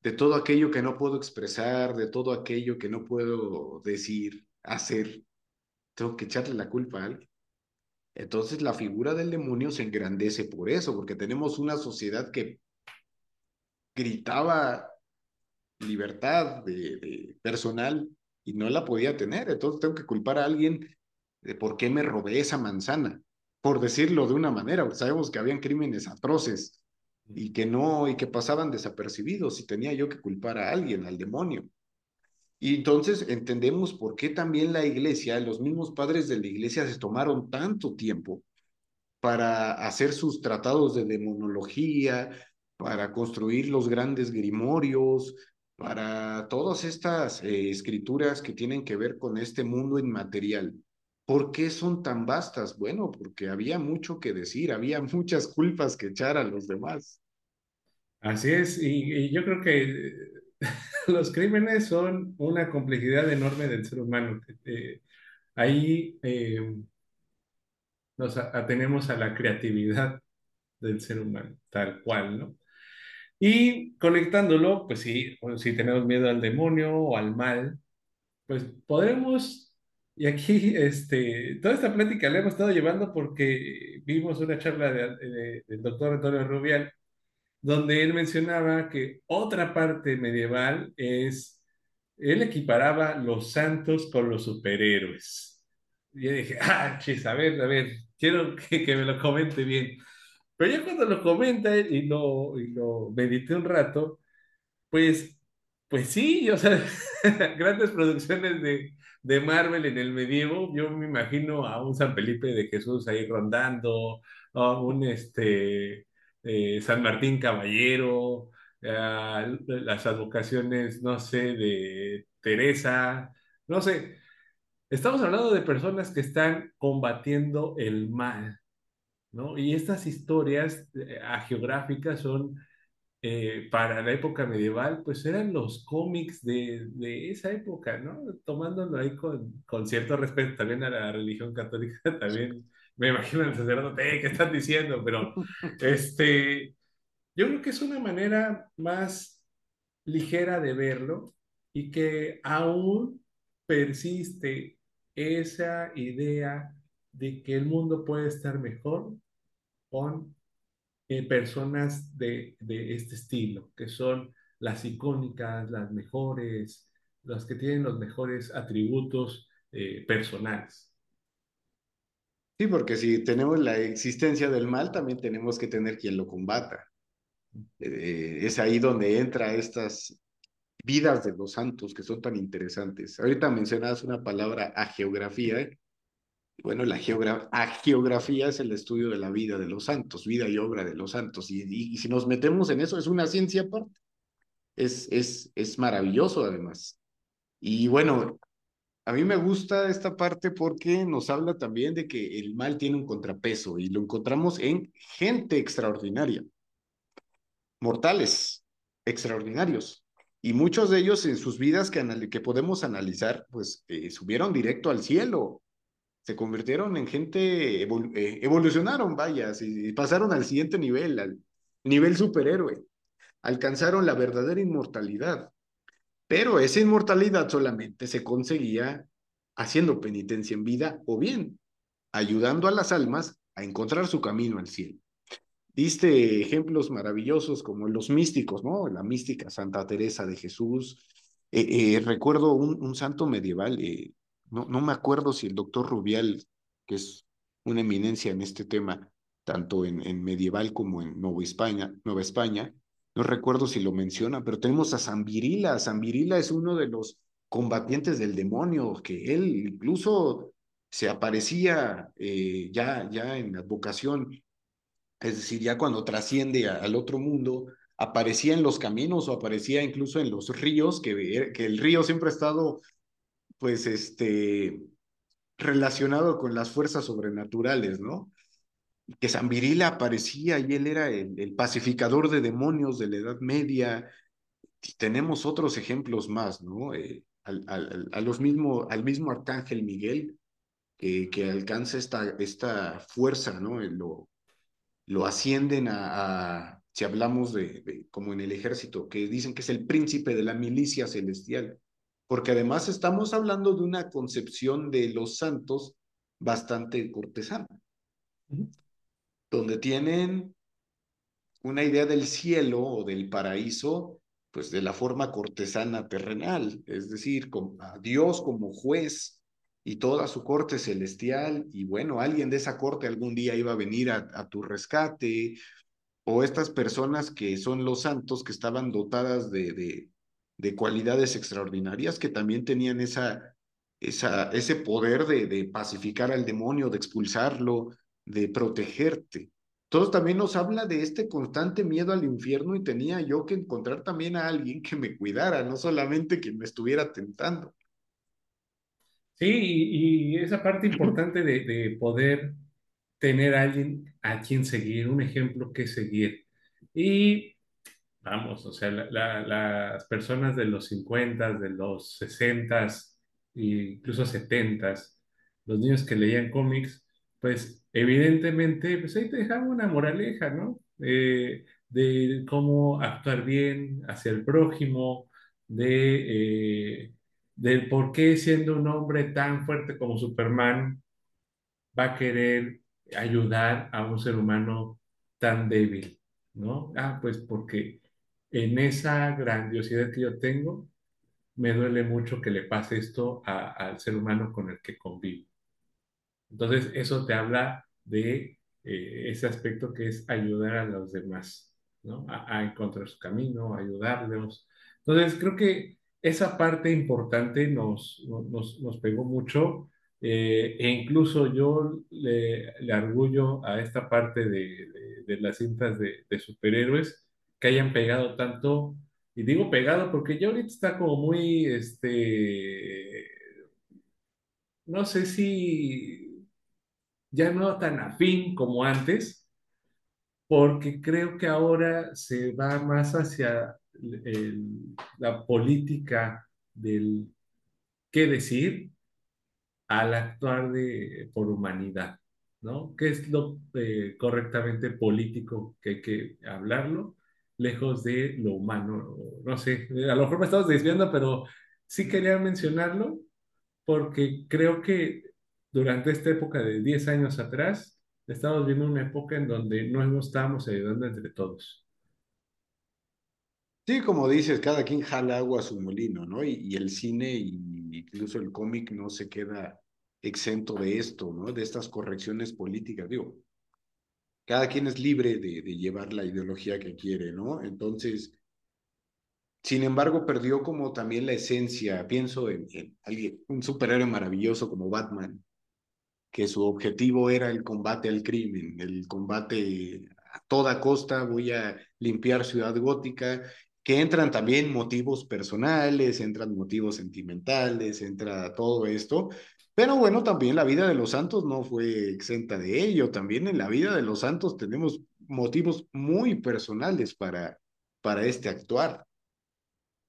de todo aquello que no puedo expresar, de todo aquello que no puedo decir, hacer, tengo que echarle la culpa a alguien. Entonces la figura del demonio se engrandece por eso, porque tenemos una sociedad que gritaba libertad de, personal y no la podía tener. Entonces tengo que culpar a alguien de por qué me robé esa manzana, por decirlo de una manera. Sabemos que habían crímenes atroces y que no, y que pasaban desapercibidos y tenía yo que culpar a alguien, al demonio. Y entonces entendemos por qué también la iglesia, los mismos padres de la iglesia se tomaron tanto tiempo para hacer sus tratados de demonología, para construir los grandes grimorios, para todas estas eh, escrituras que tienen que ver con este mundo inmaterial. ¿Por qué son tan vastas? Bueno, porque había mucho que decir, había muchas culpas que echar a los demás. Así es, y, yo creo que los crímenes son una complejidad enorme del ser humano. ahí eh, nos atenemos a la creatividad del ser humano, tal cual, ¿no? Y conectándolo, pues sí, si tenemos miedo al demonio o al mal, pues podremos, y aquí este, toda esta plática la hemos estado llevando porque vimos una charla del doctor Antonio Rubial, donde él mencionaba que otra parte medieval es, él equiparaba los santos con los superhéroes. Y yo dije, ah, chis, a ver, a ver, quiero que, que me lo comente bien. Pero ya cuando lo comenta y lo, y lo medité un rato, pues, pues sí, o sea, grandes producciones de, de Marvel en el medievo, yo me imagino a un San Felipe de Jesús ahí rondando, a un este, eh, San Martín Caballero, las advocaciones, no sé, de Teresa, no sé. Estamos hablando de personas que están combatiendo el mal, ¿no? Y estas historias eh, geográficas son, eh, para la época medieval, pues eran los cómics de, de esa época, ¿no? Tomándolo ahí con, con, cierto respeto también a la religión católica, también me imagino el sacerdote, ¿qué están diciendo? Pero este, yo creo que es una manera más ligera de verlo y que aún persiste esa idea de que el mundo puede estar mejor con eh, personas de, de, este estilo, que son las icónicas, las mejores, las que tienen los mejores atributos eh, personales. Sí, porque si tenemos la existencia del mal, también tenemos que tener quien lo combata. Eh, es ahí donde entra estas vidas de los santos que son tan interesantes. Ahorita mencionabas una palabra a geografía, bueno, la geografía es el estudio de la vida de los santos, vida y obra de los santos. Y, si nos metemos en eso, es una ciencia aparte. Es, es, es maravilloso además. Y bueno, a mí me gusta esta parte porque nos habla también de que el mal tiene un contrapeso y lo encontramos en gente extraordinaria, mortales, extraordinarios. Y muchos de ellos en sus vidas que, podemos analizar, pues eh, subieron directo al cielo, se convirtieron en gente, eh, evolucionaron, vaya, y, pasaron al siguiente nivel, al nivel superhéroe. Alcanzaron la verdadera inmortalidad. Pero esa inmortalidad solamente se conseguía haciendo penitencia en vida o bien ayudando a las almas a encontrar su camino al cielo. Diste ejemplos maravillosos como los místicos, ¿no? La mística Santa Teresa de Jesús. Eh, eh, recuerdo un, santo medieval, no, no me acuerdo si el doctor Rubial, que es una eminencia en este tema, tanto en, medieval como en Nueva España, no recuerdo si lo menciona, pero tenemos a. San Virila es uno de los combatientes del demonio, que él incluso se aparecía eh, ya, ya en la vocación, es decir, ya cuando trasciende al otro mundo, aparecía en los caminos o aparecía incluso en los ríos, que, que el río siempre ha estado pues este, relacionado con las fuerzas sobrenaturales, ¿no? Que San Virila aparecía y él era el, pacificador de demonios de la Edad Media. Y tenemos otros ejemplos más, ¿no? Eh, al, al, a los mismo, al mismo Arcángel Miguel, que, que alcanza esta, esta fuerza, ¿no? Lo, lo ascienden a, si hablamos de, de, como en el ejército, que dicen que es el príncipe de la milicia celestial, porque además estamos hablando de una concepción de los santos bastante cortesana, donde tienen una idea del cielo o del paraíso, pues de la forma cortesana terrenal, es decir, con a Dios como juez y toda su corte celestial, y bueno, alguien de esa corte algún día iba a venir a, tu rescate, o estas personas que son los santos que estaban dotadas de, de, de cualidades extraordinarias, que también tenían esa, esa, ese poder de, de pacificar al demonio, de expulsarlo, de protegerte. Todo también nos habla de este constante miedo al infierno y tenía yo que encontrar también a alguien que me cuidara, no solamente que me estuviera tentando. Sí, y, y esa parte importante de, de, poder tener a alguien a quien seguir, un ejemplo que seguir. Y vamos, o sea, la, la, las personas de los 50, de los 60, incluso 70, los niños que leían cómics, pues evidentemente, pues ahí te dejaban una moraleja, ¿no? Eh, de cómo actuar bien hacia el prójimo, de, eh, por qué siendo un hombre tan fuerte como Superman va a querer ayudar a un ser humano tan débil, ¿no? Ah, pues porque en esa grandiosidad que yo tengo, me duele mucho que le pase esto a, al ser humano con el que convivo. Entonces, eso te habla de eh, ese aspecto que es ayudar a los demás, ¿no? A, a, encontrar su camino, ayudarlos. Entonces, creo que esa parte importante nos, nos, nos pegó mucho eh, e incluso yo le, le, argullo a esta parte de, de, de las cintas de, de, superhéroes que hayan pegado tanto, y digo pegado porque ya ahorita está como muy, este, no sé si ya no tan afín como antes, porque creo que ahora se va más hacia la política del qué decir al actuar de, por humanidad, ¿no? ¿Qué es lo eh, correctamente político que hay que hablarlo? lejos de lo humano. No sé, a lo mejor me estamos desviando, pero sí quería mencionarlo porque creo que durante esta época de 10 años atrás, estamos viendo una época en donde no nos estábamos ayudando entre todos. Sí, como dices, cada quien jala agua a su molino, ¿no? Y, el cine y incluso el cómic no se queda exento de esto, ¿no? De estas correcciones políticas, digo. Cada quien es libre de, de llevar la ideología que quiere, ¿no? Entonces, sin embargo, perdió como también la esencia. Pienso en, en alguien, un superhéroe maravilloso como Batman, que su objetivo era el combate al crimen, el combate a toda costa, voy a limpiar Ciudad Gótica que entran también motivos personales, entran motivos sentimentales, entra todo esto. Pero bueno, también la vida de los santos no fue exenta de ello. También en la vida de los santos tenemos motivos muy personales para, para este actuar.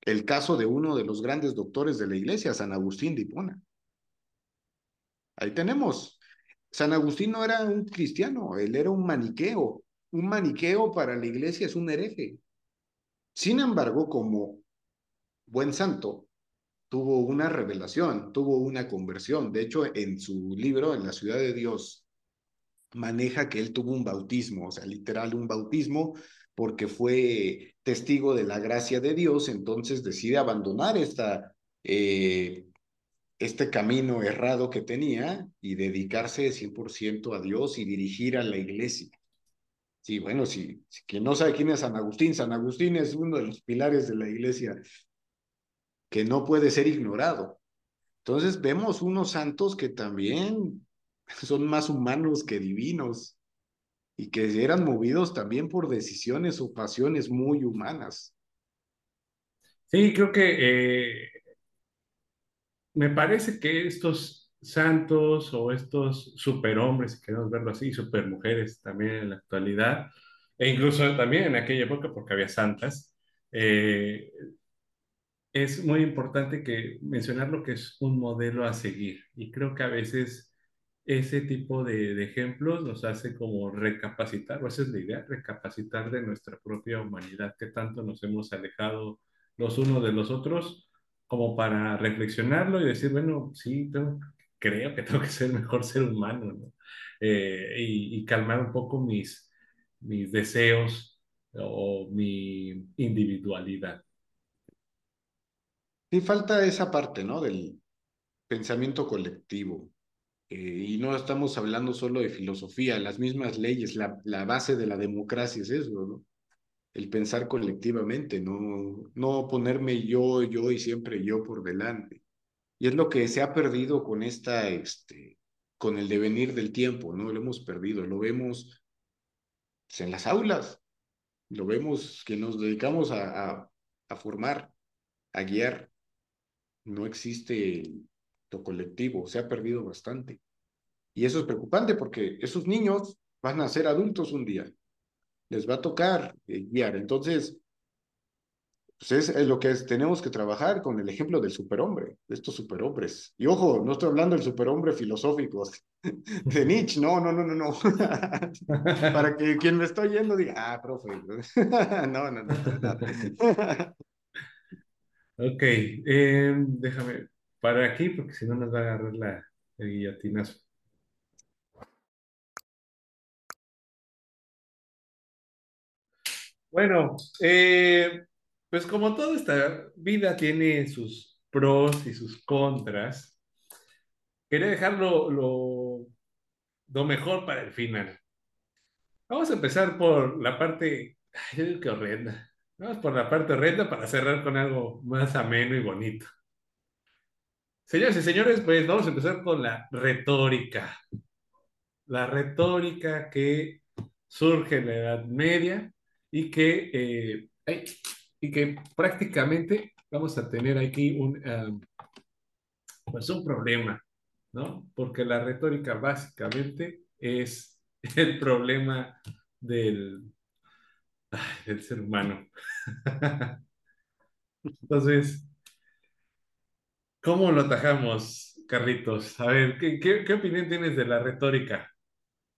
El caso de uno de los grandes doctores de la iglesia, San Agustín de Hipona. Ahí tenemos. San Agustín no era un cristiano, él era un maniqueo. Un maniqueo para la iglesia es un hereje. Sin embargo, como buen santo, tuvo una revelación, tuvo una conversión. De hecho, en su libro, En la ciudad de Dios, maneja que él tuvo un bautismo, o sea, literal un bautismo, porque fue testigo de la gracia de Dios, entonces decide abandonar esta, eh, este camino errado que tenía y dedicarse 100% a Dios y dirigir a la iglesia. Sí, bueno, si, si quien no sabe quién es San Agustín, San Agustín es uno de los pilares de la iglesia que no puede ser ignorado. Entonces vemos unos santos que también son más humanos que divinos y que eran movidos también por decisiones o pasiones muy humanas. Sí, creo que eh, me parece que estos santos o estos superhombres, si queremos verlo así, supermujeres también en la actualidad, e incluso también en aquella época, porque había santas, eh, es muy importante que mencionar lo que es un modelo a seguir. Y creo que a veces ese tipo de, de ejemplos nos hace como recapacitar, o esa es la idea, recapacitar de nuestra propia humanidad, que tanto nos hemos alejado los unos de los otros, como para reflexionarlo y decir, bueno, sí, creo que tengo que ser mejor ser humano, ¿no? Eh, y, y calmar un poco mis, mis deseos o mi individualidad. Sí, falta esa parte, ¿no? Del pensamiento colectivo. Eh, y no estamos hablando solo de filosofía, las mismas leyes, la, la base de la democracia es eso, ¿no? El pensar colectivamente, no, no ponerme yo, yo y siempre yo por delante. Y es lo que se ha perdido con esta, este, con el devenir del tiempo, ¿no? Lo hemos perdido, lo vemos pues, en las aulas, lo vemos que nos dedicamos a, a, a formar, a guiar. No existe lo colectivo, se ha perdido bastante. Y eso es preocupante porque esos niños van a ser adultos un día. Les va a tocar eh, guiar. Entonces, pues es, lo que es, tenemos que trabajar con el ejemplo del superhombre, de estos superhombres. Y ojo, no estoy hablando del superhombre filosófico de Nietzsche, no, no, no, no, no. Para que quien me está oyendo diga, ah, profe. no, no, no. no. ok, eh, déjame para aquí porque si no nos va a agarrar la, el guillotinazo. Bueno, eh, pues como toda esta vida tiene sus pros y sus contras, quería dejarlo lo, mejor para el final. Vamos a empezar por la parte, ay, qué horrenda. Vamos por la parte horrenda para cerrar con algo más ameno y bonito. Señoras y señores, pues vamos a empezar con la retórica. La retórica que surge en la Edad Media y que, eh, y que prácticamente vamos a tener aquí un, um, pues un problema, ¿no? Porque la retórica básicamente es el problema del, ser humano. Entonces, ¿cómo lo atajamos, Carlitos? A ver, ¿qué, qué, qué opinión tienes de la retórica?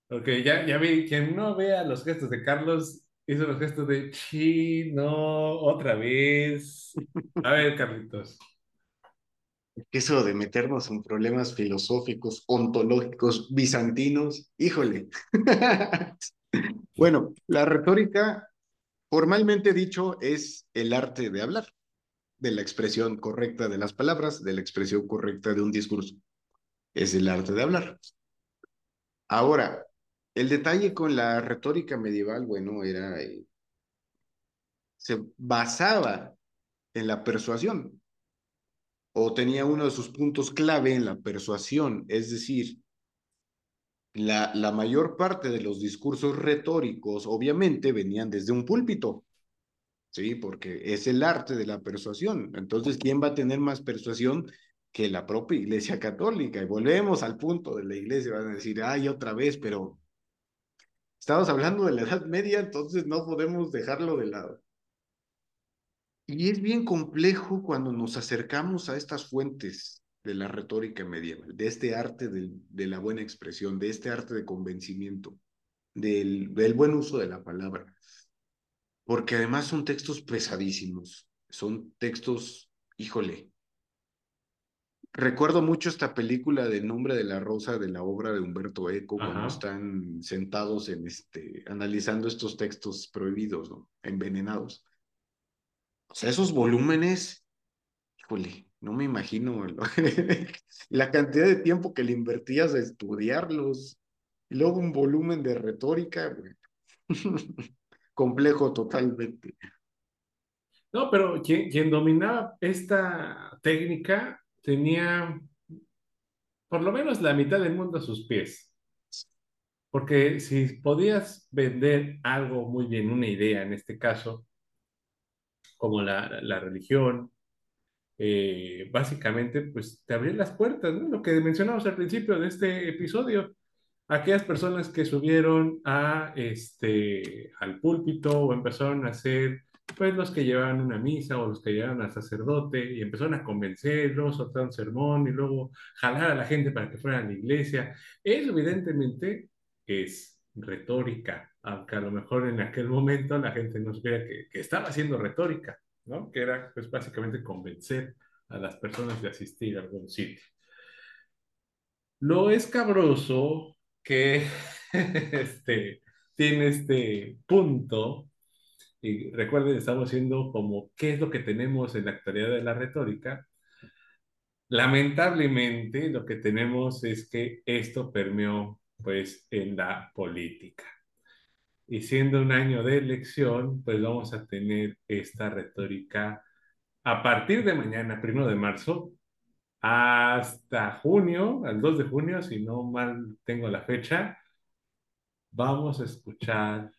Porque ya, ya vi, quien no vea los gestos de Carlos, hizo los gestos de sí, no, otra vez. A ver, Carlitos. Eso de meternos en problemas filosóficos, ontológicos, bizantinos, híjole. bueno, la retórica, formalmente dicho, es el arte de hablar, de la expresión correcta de las palabras, de la expresión correcta de un discurso. Es el arte de hablar. Ahora, el detalle con la retórica medieval, bueno, era, eh, se basaba en la persuasión o tenía uno de sus puntos clave en la persuasión, es decir, la, la mayor parte de los discursos retóricos obviamente venían desde un púlpito, ¿sí? Porque es el arte de la persuasión. Entonces, ¿quién va a tener más persuasión que la propia Iglesia Católica? Y volvemos al punto de la Iglesia, van a decir, ay, otra vez, pero estamos hablando de la Edad Media, entonces no podemos dejarlo de lado. Y es bien complejo cuando nos acercamos a estas fuentes de la retórica medieval, de este arte de la buena expresión, de este arte de convencimiento, del, del buen uso de la palabra. Porque además son textos pesadísimos, son textos, híjole, Recuerdo mucho esta película de Nombre de la Rosa de la obra de Humberto Eco, Ajá. cuando están sentados en este, analizando estos textos prohibidos, ¿no? envenenados. O sea, esos volúmenes, híjole, no me imagino lo- la cantidad de tiempo que le invertías a estudiarlos. Y luego un volumen de retórica, güey. complejo totalmente. No, pero quien, quien dominaba esta técnica tenía por lo menos la mitad del mundo a sus pies. Porque si podías vender algo muy bien, una idea en este caso, como la, la religión, eh, básicamente pues te abría las puertas. Lo que mencionamos al principio de este episodio. Aquellas personas que subieron a, este, al púlpito o empezaron a hacer pues los que llevaban una misa o los que llevaban al sacerdote y empezaron a convencerlos, soltar un sermón y luego jalar a la gente para que fuera a la iglesia. Eso evidentemente es retórica, aunque a lo mejor en aquel momento la gente no supiera que, que estaba haciendo retórica, ¿no? Que era pues básicamente convencer a las personas de asistir a algún sitio. Lo escabroso que este, tiene este punto, y recuerden, estamos haciendo como qué es lo que tenemos en la actualidad de la retórica. Lamentablemente, lo que tenemos es que esto permeó pues en la política. Y siendo un año de elección, pues vamos a tener esta retórica a partir de mañana, primero de marzo, hasta junio, al 2 de junio, si no mal tengo la fecha, vamos a escuchar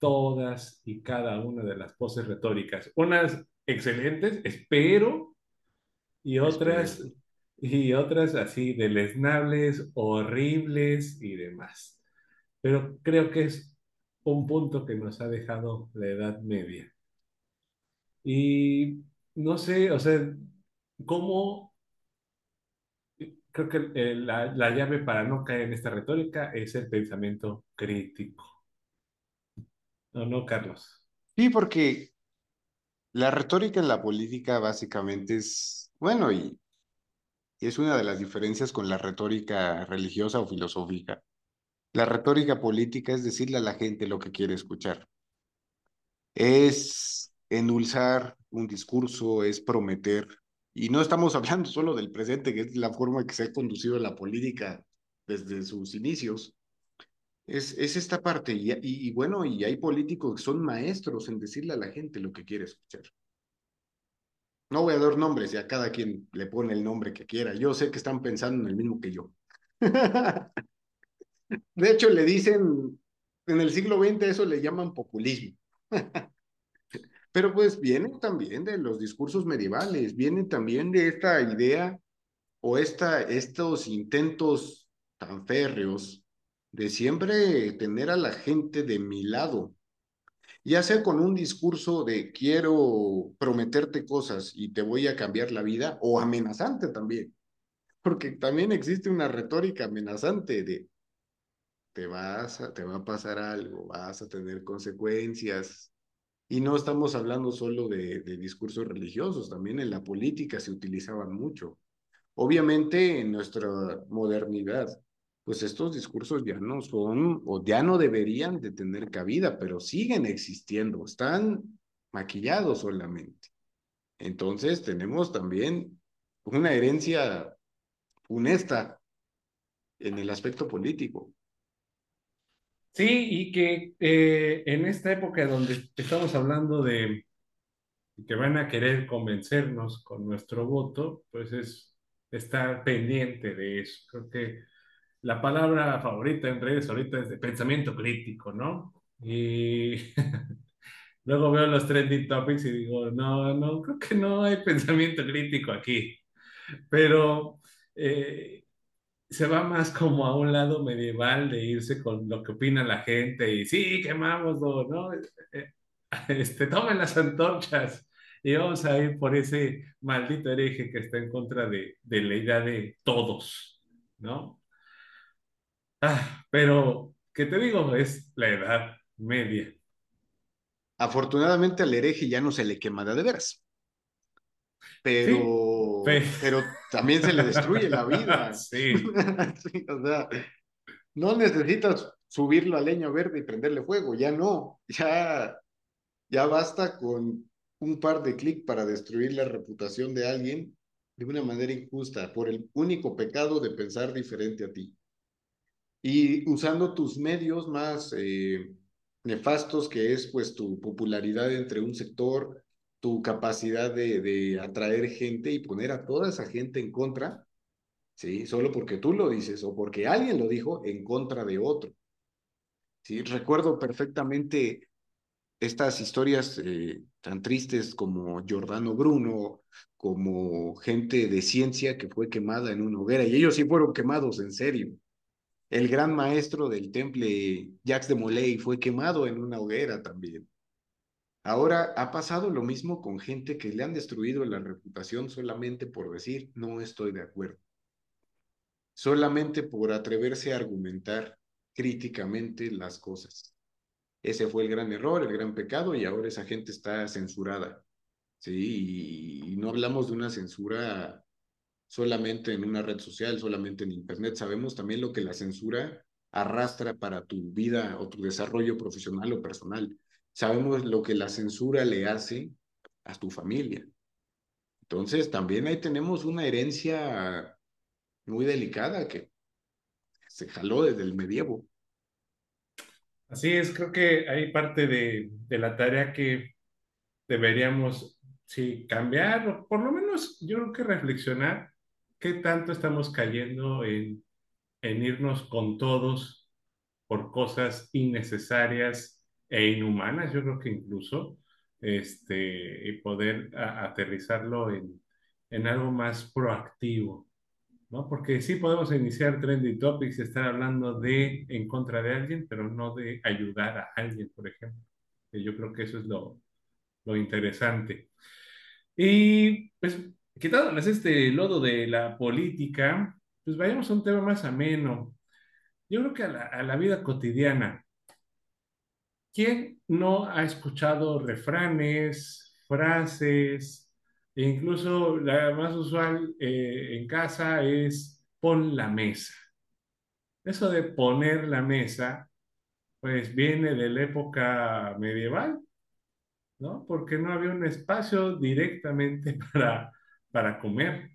todas y cada una de las poses retóricas. Unas excelentes, espero, y otras, y otras así deleznables, horribles y demás. Pero creo que es un punto que nos ha dejado la Edad Media. Y no sé, o sea, cómo creo que la, la, llave para no caer en esta retórica es el pensamiento crítico. ¿No, no, Carlos? Sí, porque la retórica en la política básicamente es, bueno, y, es una de las diferencias con la retórica religiosa o filosófica. La retórica política es decirle a la gente lo que quiere escuchar. Es endulzar un discurso, es prometer. Y no estamos hablando solo del presente, que es la forma que se ha conducido la política desde sus inicios. Es, es esta parte. Y, bueno, y hay políticos que son maestros en decirle a la gente lo que quiere escuchar. No voy a dar nombres, ya cada quien le pone el nombre que quiera. Yo sé que están pensando en el mismo que yo. De hecho, le dicen, en el siglo XX eso le llaman populismo. Pero pues viene también de los discursos medievales, viene también de esta idea o esta, estos intentos tan férreos de siempre tener a la gente de mi lado, ya sea con un discurso de quiero prometerte cosas y te voy a cambiar la vida, o amenazante también, porque también existe una retórica amenazante de te vas a, te va a pasar algo, vas a tener consecuencias, y no estamos hablando solo de, de, discursos religiosos, también en la política se utilizaban mucho. Obviamente en nuestra modernidad, pues estos discursos ya no son o ya no deberían de tener cabida, pero siguen existiendo, están maquillados solamente. Entonces tenemos también una herencia funesta en el aspecto político. Sí, y que eh, en esta época donde estamos hablando de que van a querer convencernos con nuestro voto, pues es estar pendiente de eso. Creo que la palabra favorita en redes ahorita es de pensamiento crítico, ¿no? Y luego veo los trending topics y digo, no, no, creo que no hay pensamiento crítico aquí. Pero eh, se va más como a un lado medieval de irse con lo que opina la gente y sí, quemámoslo, ¿no? Eh, este, tomen las antorchas y vamos a ir por ese maldito hereje que está en contra de, de la idea de todos, ¿no? Ah, pero, ¿qué te digo? Es la edad media. Afortunadamente al hereje ya no se le quema de veras. Pero, sí, pero también se le destruye la vida. Sí. sí. O sea, no necesitas subirlo a leña verde y prenderle fuego, ya no, ya, ya basta con un par de clics para destruir la reputación de alguien de una manera injusta por el único pecado de pensar diferente a ti. Y usando tus medios más eh, nefastos, que es pues tu popularidad entre un sector, tu capacidad de, atraer gente y poner a toda esa gente en contra, ¿sí? Solo porque tú lo dices o porque alguien lo dijo en contra de otro. ¿Sí? Recuerdo perfectamente estas historias eh, tan tristes como Giordano Bruno, como gente de ciencia que fue quemada en una hoguera, y ellos sí fueron quemados en serio. El gran maestro del temple, Jacques de Molay, fue quemado en una hoguera también. Ahora ha pasado lo mismo con gente que le han destruido la reputación solamente por decir no estoy de acuerdo. Solamente por atreverse a argumentar críticamente las cosas. Ese fue el gran error, el gran pecado y ahora esa gente está censurada. Sí, y no hablamos de una censura solamente en una red social, solamente en internet. Sabemos también lo que la censura arrastra para tu vida o tu desarrollo profesional o personal. Sabemos lo que la censura le hace a tu familia. Entonces, también ahí tenemos una herencia muy delicada que se jaló desde el medievo. Así es, creo que hay parte de, la tarea que deberíamos, sí, cambiar, o por lo menos yo creo que reflexionar qué tanto estamos cayendo en, en irnos con todos por cosas innecesarias e inhumanas, yo creo que incluso, este, y poder aterrizarlo en, en algo más proactivo, ¿no? Porque sí podemos iniciar trending topics y estar hablando de en contra de alguien, pero no de ayudar a alguien, por ejemplo. yo creo que eso es lo, lo interesante. Y pues quitándoles este lodo de la política, pues vayamos a un tema más ameno. Yo creo que a la, vida cotidiana. ¿Quién no ha escuchado refranes, frases, e incluso la más usual eh, en casa es pon la mesa? Eso de poner la mesa, pues viene de la época medieval, ¿no? Porque no había un espacio directamente para para comer.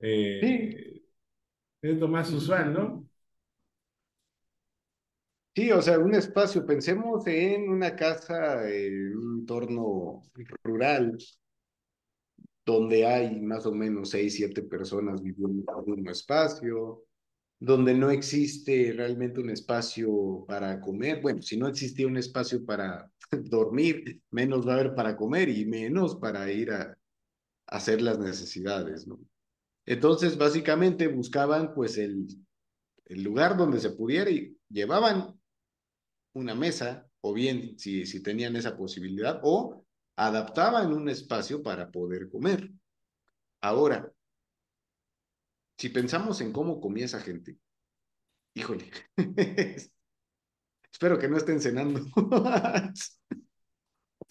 Eh, es lo más usual, ¿no? Sí, o sea, un espacio, pensemos en una casa, en un entorno rural, donde hay más o menos seis, siete personas viviendo en un espacio, donde no existe realmente un espacio para comer. Bueno, si no existía un espacio para dormir, menos va a haber para comer y menos para ir a, hacer las necesidades, ¿no? Entonces, básicamente buscaban pues el, lugar donde se pudiera y llevaban una mesa, o bien si, si tenían esa posibilidad, o adaptaban un espacio para poder comer. Ahora, si pensamos en cómo comía esa gente, híjole, espero que no estén cenando.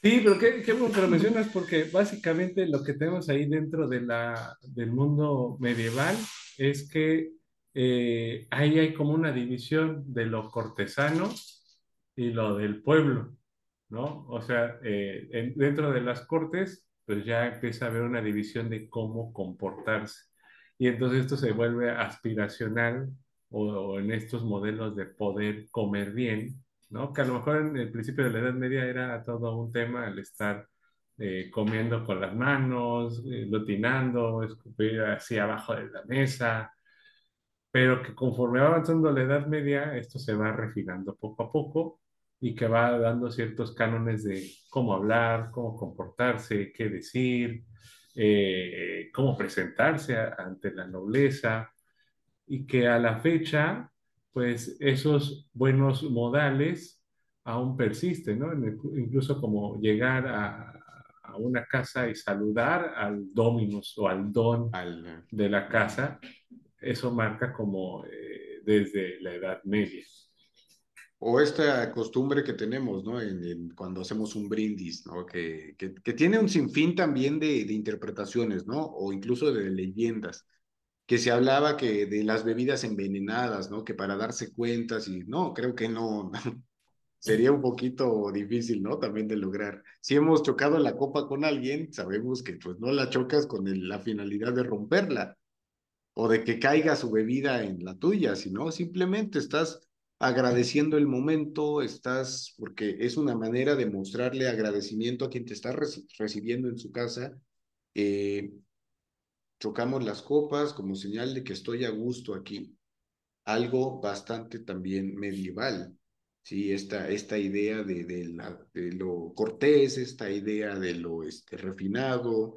Sí, pero qué, qué bueno que lo mencionas porque básicamente lo que tenemos ahí dentro de la, del mundo medieval es que eh, ahí hay como una división de lo cortesano y lo del pueblo, ¿no? O sea, eh, dentro de las cortes, pues ya empieza a haber una división de cómo comportarse. Y entonces esto se vuelve aspiracional o, o en estos modelos de poder comer bien ¿no? Que a lo mejor en el principio de la Edad Media era todo un tema el estar eh, comiendo con las manos, eh, lutinando, escupir así abajo de la mesa, pero que conforme va avanzando la Edad Media, esto se va refinando poco a poco y que va dando ciertos cánones de cómo hablar, cómo comportarse, qué decir, eh, cómo presentarse ante la nobleza, y que a la fecha pues esos buenos modales aún persisten, ¿no? Incluso como llegar a, una casa y saludar al dominus o al don de la casa, eso marca como eh, desde la Edad Media. O esta costumbre que tenemos, ¿no? En, cuando hacemos un brindis, ¿no? Que, que, que tiene un sinfín también de, de, interpretaciones, ¿no? O incluso de leyendas que se hablaba que de las bebidas envenenadas, ¿no? Que para darse cuentas y no, creo que no, sería un poquito difícil, ¿no? También de lograr. Si hemos chocado la copa con alguien, sabemos que pues no la chocas con la finalidad de romperla o de que caiga su bebida en la tuya, sino simplemente estás agradeciendo el momento, estás, porque es una manera de mostrarle agradecimiento a quien te está recibiendo en su casa. Eh, chocamos las copas como señal de que estoy a gusto aquí. Algo bastante también medieval, ¿sí? Esta, esta idea de, de, la, de lo cortés, esta idea de lo este, refinado,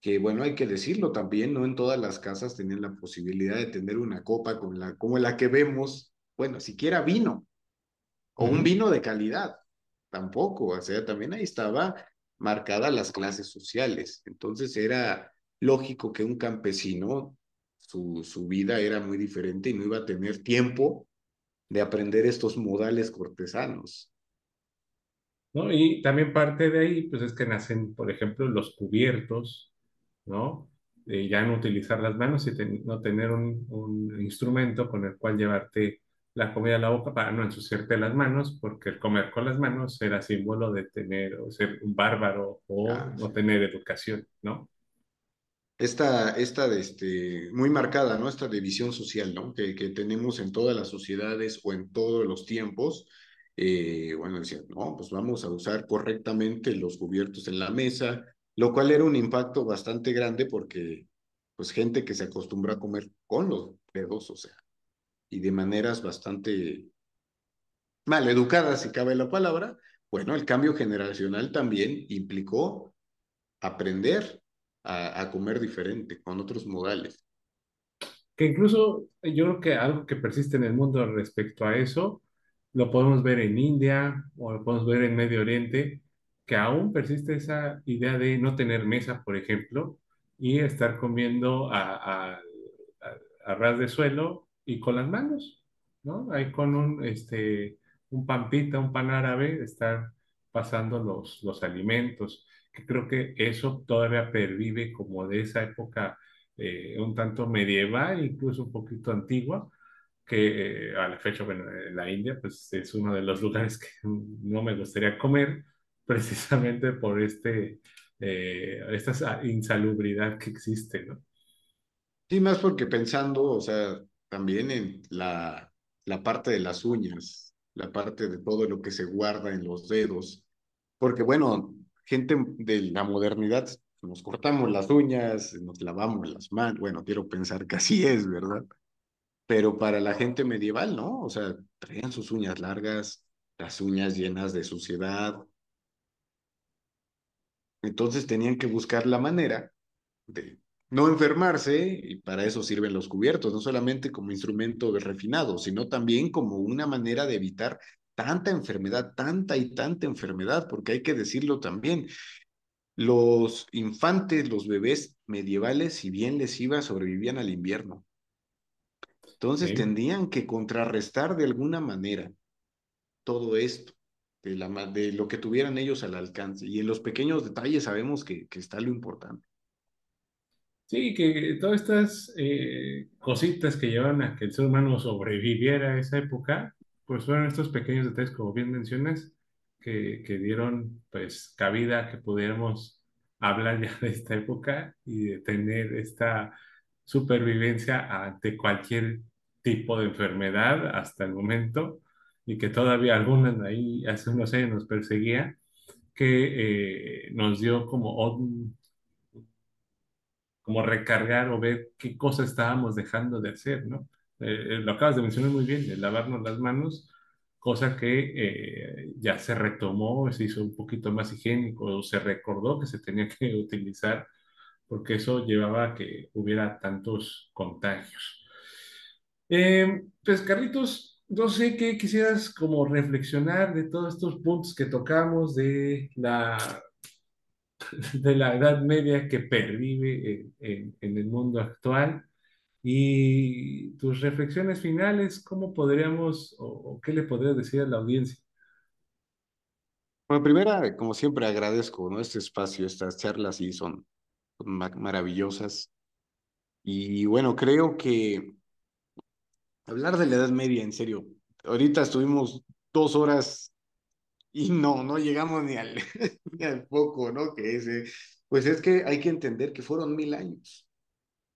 que bueno, hay que decirlo también, no en todas las casas tenían la posibilidad de tener una copa con la, como la que vemos, bueno, siquiera vino, o un vino de calidad. tampoco, o sea, también ahí estaba marcadas las clases sociales. Entonces era lógico que un campesino, su, su vida era muy diferente y no iba a tener tiempo de aprender estos modales cortesanos. ¿No? Y también parte de ahí, pues es que nacen, por ejemplo, los cubiertos, ¿no? De ya no utilizar las manos y ten- no tener un, un instrumento con el cual llevarte la comida a la boca para no ensuciarte las manos, porque el comer con las manos era símbolo de tener o ser un bárbaro o Ah, no sí. tener educación, ¿no? Esta, esta de este, muy marcada, ¿no? Esta división social, ¿no? Que, que tenemos en todas las sociedades o en todos los tiempos. Eh, bueno, decían, no, pues vamos a usar correctamente los cubiertos en la mesa, lo cual era un impacto bastante grande porque, pues, gente que se acostumbra a comer con los dedos, o sea, y de maneras bastante mal educadas, si cabe la palabra, bueno, el cambio generacional también implicó aprender a, a comer diferente, con otros modales. Que incluso eh, yo creo que algo que persiste en el mundo respecto a eso, lo podemos ver en India o lo podemos ver en Medio Oriente, que aún persiste esa idea de no tener mesa, por ejemplo, y estar comiendo a, a, a- ras de suelo y con las manos, ¿no? Ahí con un, este, un pan pita, un pan árabe, estar pasando los, los alimentos, que creo que eso todavía pervive como de esa época eh, un tanto medieval, incluso un poquito antigua, que eh, a la fecha, bueno, en la India, pues es uno de los lugares que no me gustaría comer, precisamente por este, eh, esta insalubridad que existe, ¿no? Sí, más porque pensando, o sea, también en la, la parte de las uñas, la parte de todo lo que se guarda en los dedos, porque bueno, gente de la modernidad, nos cortamos las uñas, nos lavamos las manos, bueno, quiero pensar que así es, ¿verdad? Pero para la gente medieval, ¿no? O sea, traían sus uñas largas, las uñas llenas de suciedad, entonces tenían que buscar la manera de no enfermarse y para eso sirven los cubiertos, no solamente como instrumento refinado, sino también como una manera de evitar tanta enfermedad, tanta y tanta enfermedad, porque hay que decirlo también, los infantes, los bebés medievales, si bien les iba, sobrevivían al invierno. Entonces ¿sí? tendrían que contrarrestar de alguna manera todo esto. De, la, de lo que tuvieran ellos al alcance. Y en los pequeños detalles sabemos que, que está lo importante. Sí, que todas estas eh, cositas que llevan a que el ser humano sobreviviera a esa época, pues fueron estos pequeños detalles, como bien mencionas, que, que dieron pues cabida que pudiéramos hablar ya de esta época y de tener esta supervivencia ante cualquier tipo de enfermedad hasta el momento, y que todavía algunas ahí hace unos años nos perseguía, que eh, nos dio como como recargar o ver qué cosas estábamos dejando de hacer, ¿no? Eh, eh, lo acabas de mencionar muy bien, el lavarnos las manos, cosa que eh, ya se retomó, se hizo un poquito más higiénico, se recordó que se tenía que utilizar, porque eso llevaba a que hubiera tantos contagios. Pues Carlitos, no sé qué quisieras como reflexionar de todos estos puntos que tocamos, de la de la Edad Media que pervive en el mundo actual. Y tus reflexiones finales, ¿cómo podríamos o, qué le podrías decir a la audiencia? Bueno, primera, como siempre, agradezco, ¿no? Este espacio, estas charlas sí son ma- maravillosas. Y bueno, creo que hablar de la Edad Media, en serio, ahorita estuvimos dos horas y no, no llegamos ni al, poco, ¿no? Que ese, pues es que hay que entender que fueron mil años.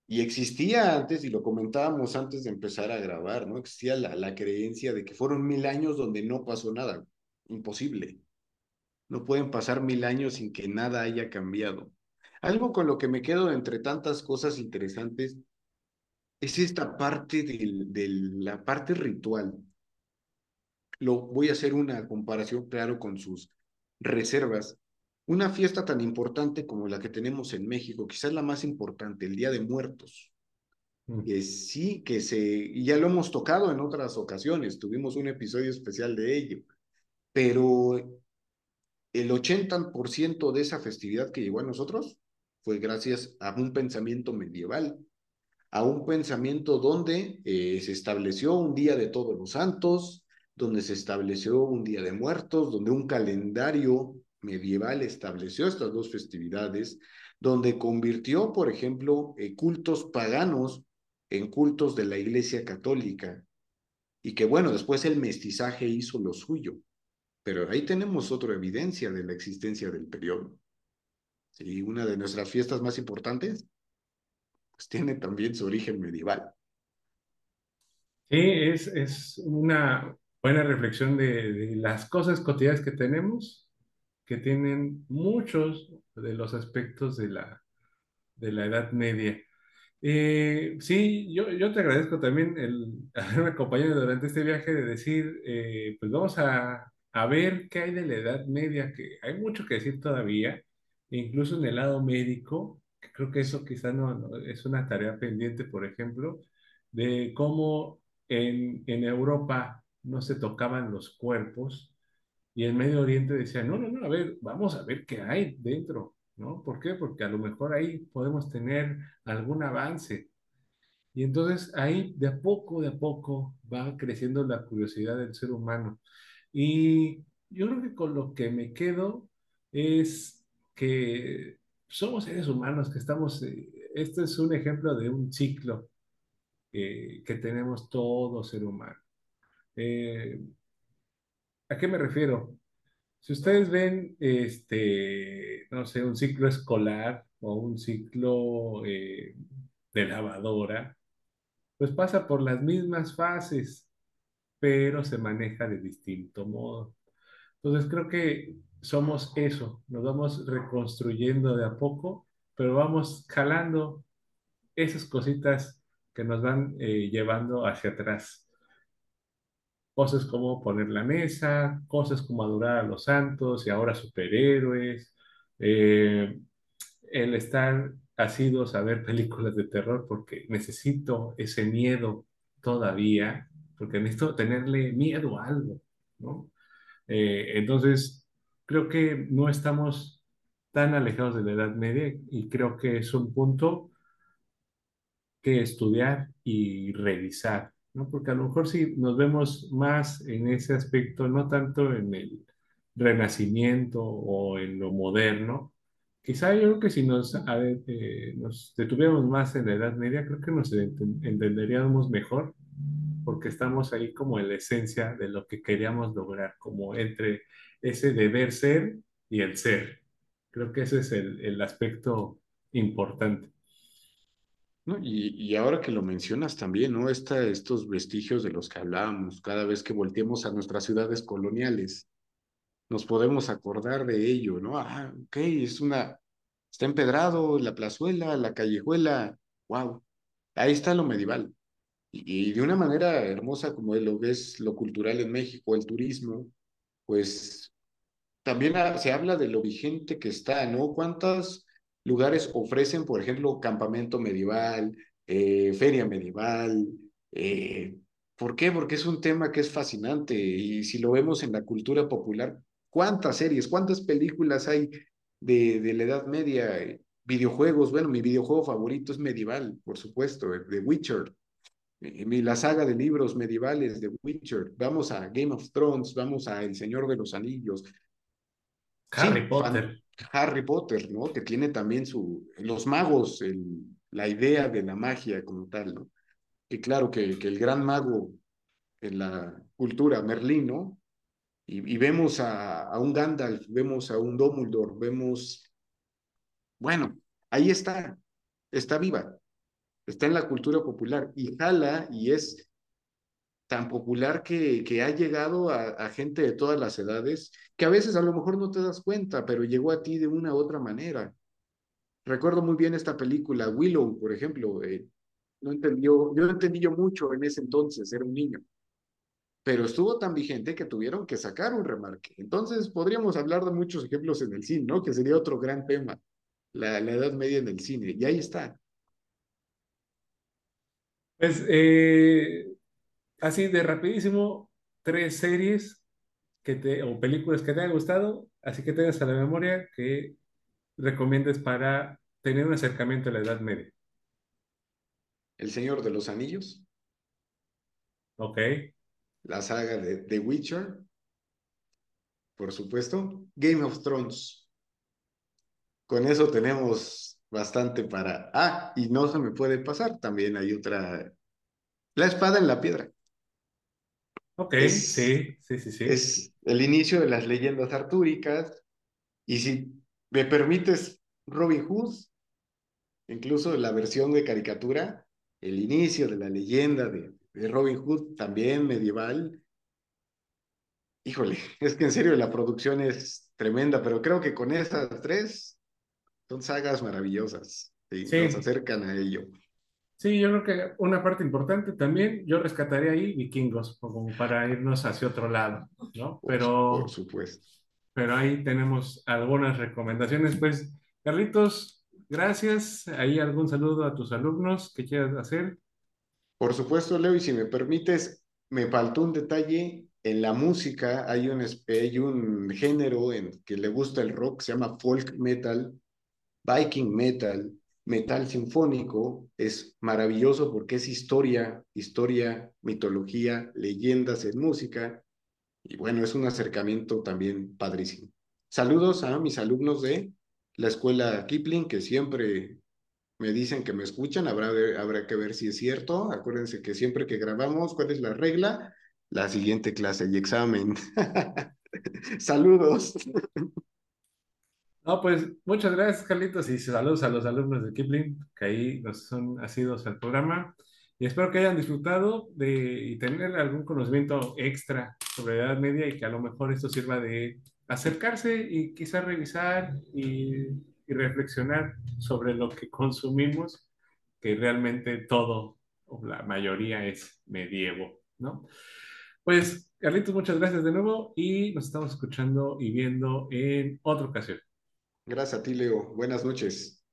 Y existía antes, y lo comentábamos antes de empezar a grabar, ¿no? Existía la, la creencia de que fueron mil años donde no pasó nada. Imposible. No pueden pasar mil años sin que nada haya cambiado. Algo con lo que me quedo entre tantas cosas interesantes es esta parte de, la parte ritual. Lo, voy a hacer una comparación, claro, con sus reservas. Una fiesta tan importante como la que tenemos en México, quizás la más importante, el Día de Muertos. Mm, que sí, que se, ya lo hemos tocado en otras ocasiones, tuvimos un episodio especial de ello, pero el 80% de esa festividad que llegó a nosotros fue gracias a un pensamiento medieval, a un pensamiento donde eh, se estableció un día de todos los santos, donde se estableció un día de muertos, donde un calendario medieval estableció estas dos festividades, donde convirtió, por ejemplo, eh, cultos paganos en cultos de la Iglesia Católica, y que bueno, después el mestizaje hizo lo suyo. Pero ahí tenemos otra evidencia de la existencia del periodo. Sí, una de nuestras fiestas más importantes, pues tiene también su origen medieval. Sí, es, es una buena reflexión de, de las cosas cotidianas que tenemos, que tienen muchos de los aspectos de la, de la Edad Media. Eh, sí, yo, yo te agradezco también el haberme acompañado durante este viaje de decir, eh, pues vamos a, a ver qué hay de la Edad Media, que hay mucho que decir todavía, e incluso en el lado médico, que creo que eso quizás no, no- es una tarea pendiente, por ejemplo, de cómo en, en Europa no se tocaban los cuerpos y en Medio Oriente decían, no, no, no, a ver, vamos a ver qué hay dentro, ¿no? ¿Por qué? Porque a lo mejor ahí podemos tener algún avance. Y entonces ahí de a poco, de a poco va creciendo la curiosidad del ser humano. Y yo creo que con lo que me quedo es que somos seres humanos, que estamos, eh, esto es un ejemplo de un ciclo eh, que tenemos todo ser humano. Eh, ¿a qué me refiero? Si ustedes ven, este, no sé, un ciclo escolar o un ciclo eh, de lavadora, pues pasa por las mismas fases, pero se maneja de distinto modo. Entonces creo que somos eso, nos vamos reconstruyendo de a poco, pero vamos jalando esas cositas que nos van eh, llevando hacia atrás. Cosas como poner la mesa, cosas como adorar a los santos y ahora superhéroes, eh, el estar asiduos a ver películas de terror porque necesito ese miedo todavía, porque necesito tenerle miedo a algo, ¿no? Eh, entonces, creo que no estamos tan alejados de la Edad Media y creo que es un punto que estudiar y revisar, ¿no? Porque a lo mejor si nos vemos más en ese aspecto, no tanto en el renacimiento o en lo moderno, quizá yo creo que si nos, a eh, nos detuviéramos más en la Edad Media, creo que nos enten- entenderíamos mejor, porque estamos ahí como en la esencia de lo que queríamos lograr, como entre ese deber ser y el ser. Creo que ese es el, el aspecto importante. ¿No? Y, y ahora que lo mencionas también, ¿no? Esta, estos vestigios de los que hablábamos, cada vez que volteemos a nuestras ciudades coloniales, nos podemos acordar de ello, ¿no? Ah, ok, es una, está empedrado, la plazuela, la callejuela, wow, ahí está lo medieval. Y, y de una manera hermosa como lo es lo cultural en México, el turismo, pues también se habla de lo vigente que está, ¿no? ¿Cuántos lugares ofrecen, por ejemplo, campamento medieval, eh, feria medieval? eh, ¿por qué? Porque es un tema que es fascinante y si lo vemos en la cultura popular, ¿cuántas series, cuántas películas hay de, de la Edad Media? videojuegos, bueno, mi videojuego favorito es medieval, por supuesto, eh, The Witcher. La saga de libros medievales de Witcher, vamos a Game of Thrones, vamos a El Señor de los Anillos, Harry Sí, Potter. Harry Potter, ¿no? Que tiene también su, los magos, la idea de la magia como tal, ¿no? Que claro que, el gran mago en la cultura, Merlín, ¿no? Y, y vemos a, a un Gandalf, vemos a un Dumbledore, vemos, bueno, ahí está, está viva, está en la cultura popular y jala y es tan popular que, ha llegado a, a gente de todas las edades, que a veces a lo mejor no te das cuenta, pero llegó a ti de una u otra manera. Recuerdo muy bien esta película, Willow, por ejemplo. eh, no entendió, yo no entendí yo mucho en ese entonces, era un niño, pero estuvo tan vigente que tuvieron que sacar un remarque. Entonces podríamos hablar de muchos ejemplos en el cine, ¿no? Que sería otro gran tema, la, la Edad Media en el cine. Y ahí está. Pues eh, así de rapidísimo, tres series que te, o películas que te hayan gustado, así que tengas a la memoria que recomiendes para tener un acercamiento a la Edad Media. El Señor de los Anillos. Ok. La saga de The Witcher. Por supuesto. Game of Thrones. Con eso tenemos bastante para... Ah, y no se me puede pasar. También hay otra... La espada en la piedra. Ok, sí, sí, sí, sí. Es el inicio de las leyendas artúricas. Y si me permites, Robin Hood, incluso la versión de caricatura, el inicio de la leyenda de, de Robin Hood, también medieval. Híjole, es que en serio la producción es tremenda, pero creo que con estas tres son sagas maravillosas. y sí. Nos acercan a ello. Sí, yo creo que una parte importante también, yo rescataría ahí vikingos, como para irnos hacia otro lado, ¿no? Pero, por supuesto. Pero ahí tenemos algunas recomendaciones. Pues, Carlitos, gracias. ¿Hay algún saludo a tus alumnos que quieras hacer? Por supuesto, Leo, y si me permites, me faltó un detalle. En la música hay un, hay un género en que le gusta el rock, se llama folk metal, viking metal, metal sinfónico. Es maravilloso porque es historia, historia, mitología, leyendas en música. Y bueno, es un acercamiento también padrísimo. Saludos a mis alumnos de la escuela Kipling, que siempre me dicen que me escuchan, habrá, habrá que ver si es cierto. Acuérdense que siempre que grabamos, ¿cuál es la regla? La siguiente clase y examen. Saludos. No, pues muchas gracias, Carlitos, y saludos a los alumnos de Kipling, que ahí nos son asidos al programa. Y espero que hayan disfrutado de y tener algún conocimiento extra sobre la Edad Media y que a lo mejor esto sirva de acercarse y quizás revisar y, y reflexionar sobre lo que consumimos, que realmente todo, o la mayoría es medievo, ¿no? Pues, Carlitos, muchas gracias de nuevo y nos estamos escuchando y viendo en otra ocasión. Gracias a ti, Leo. Buenas noches.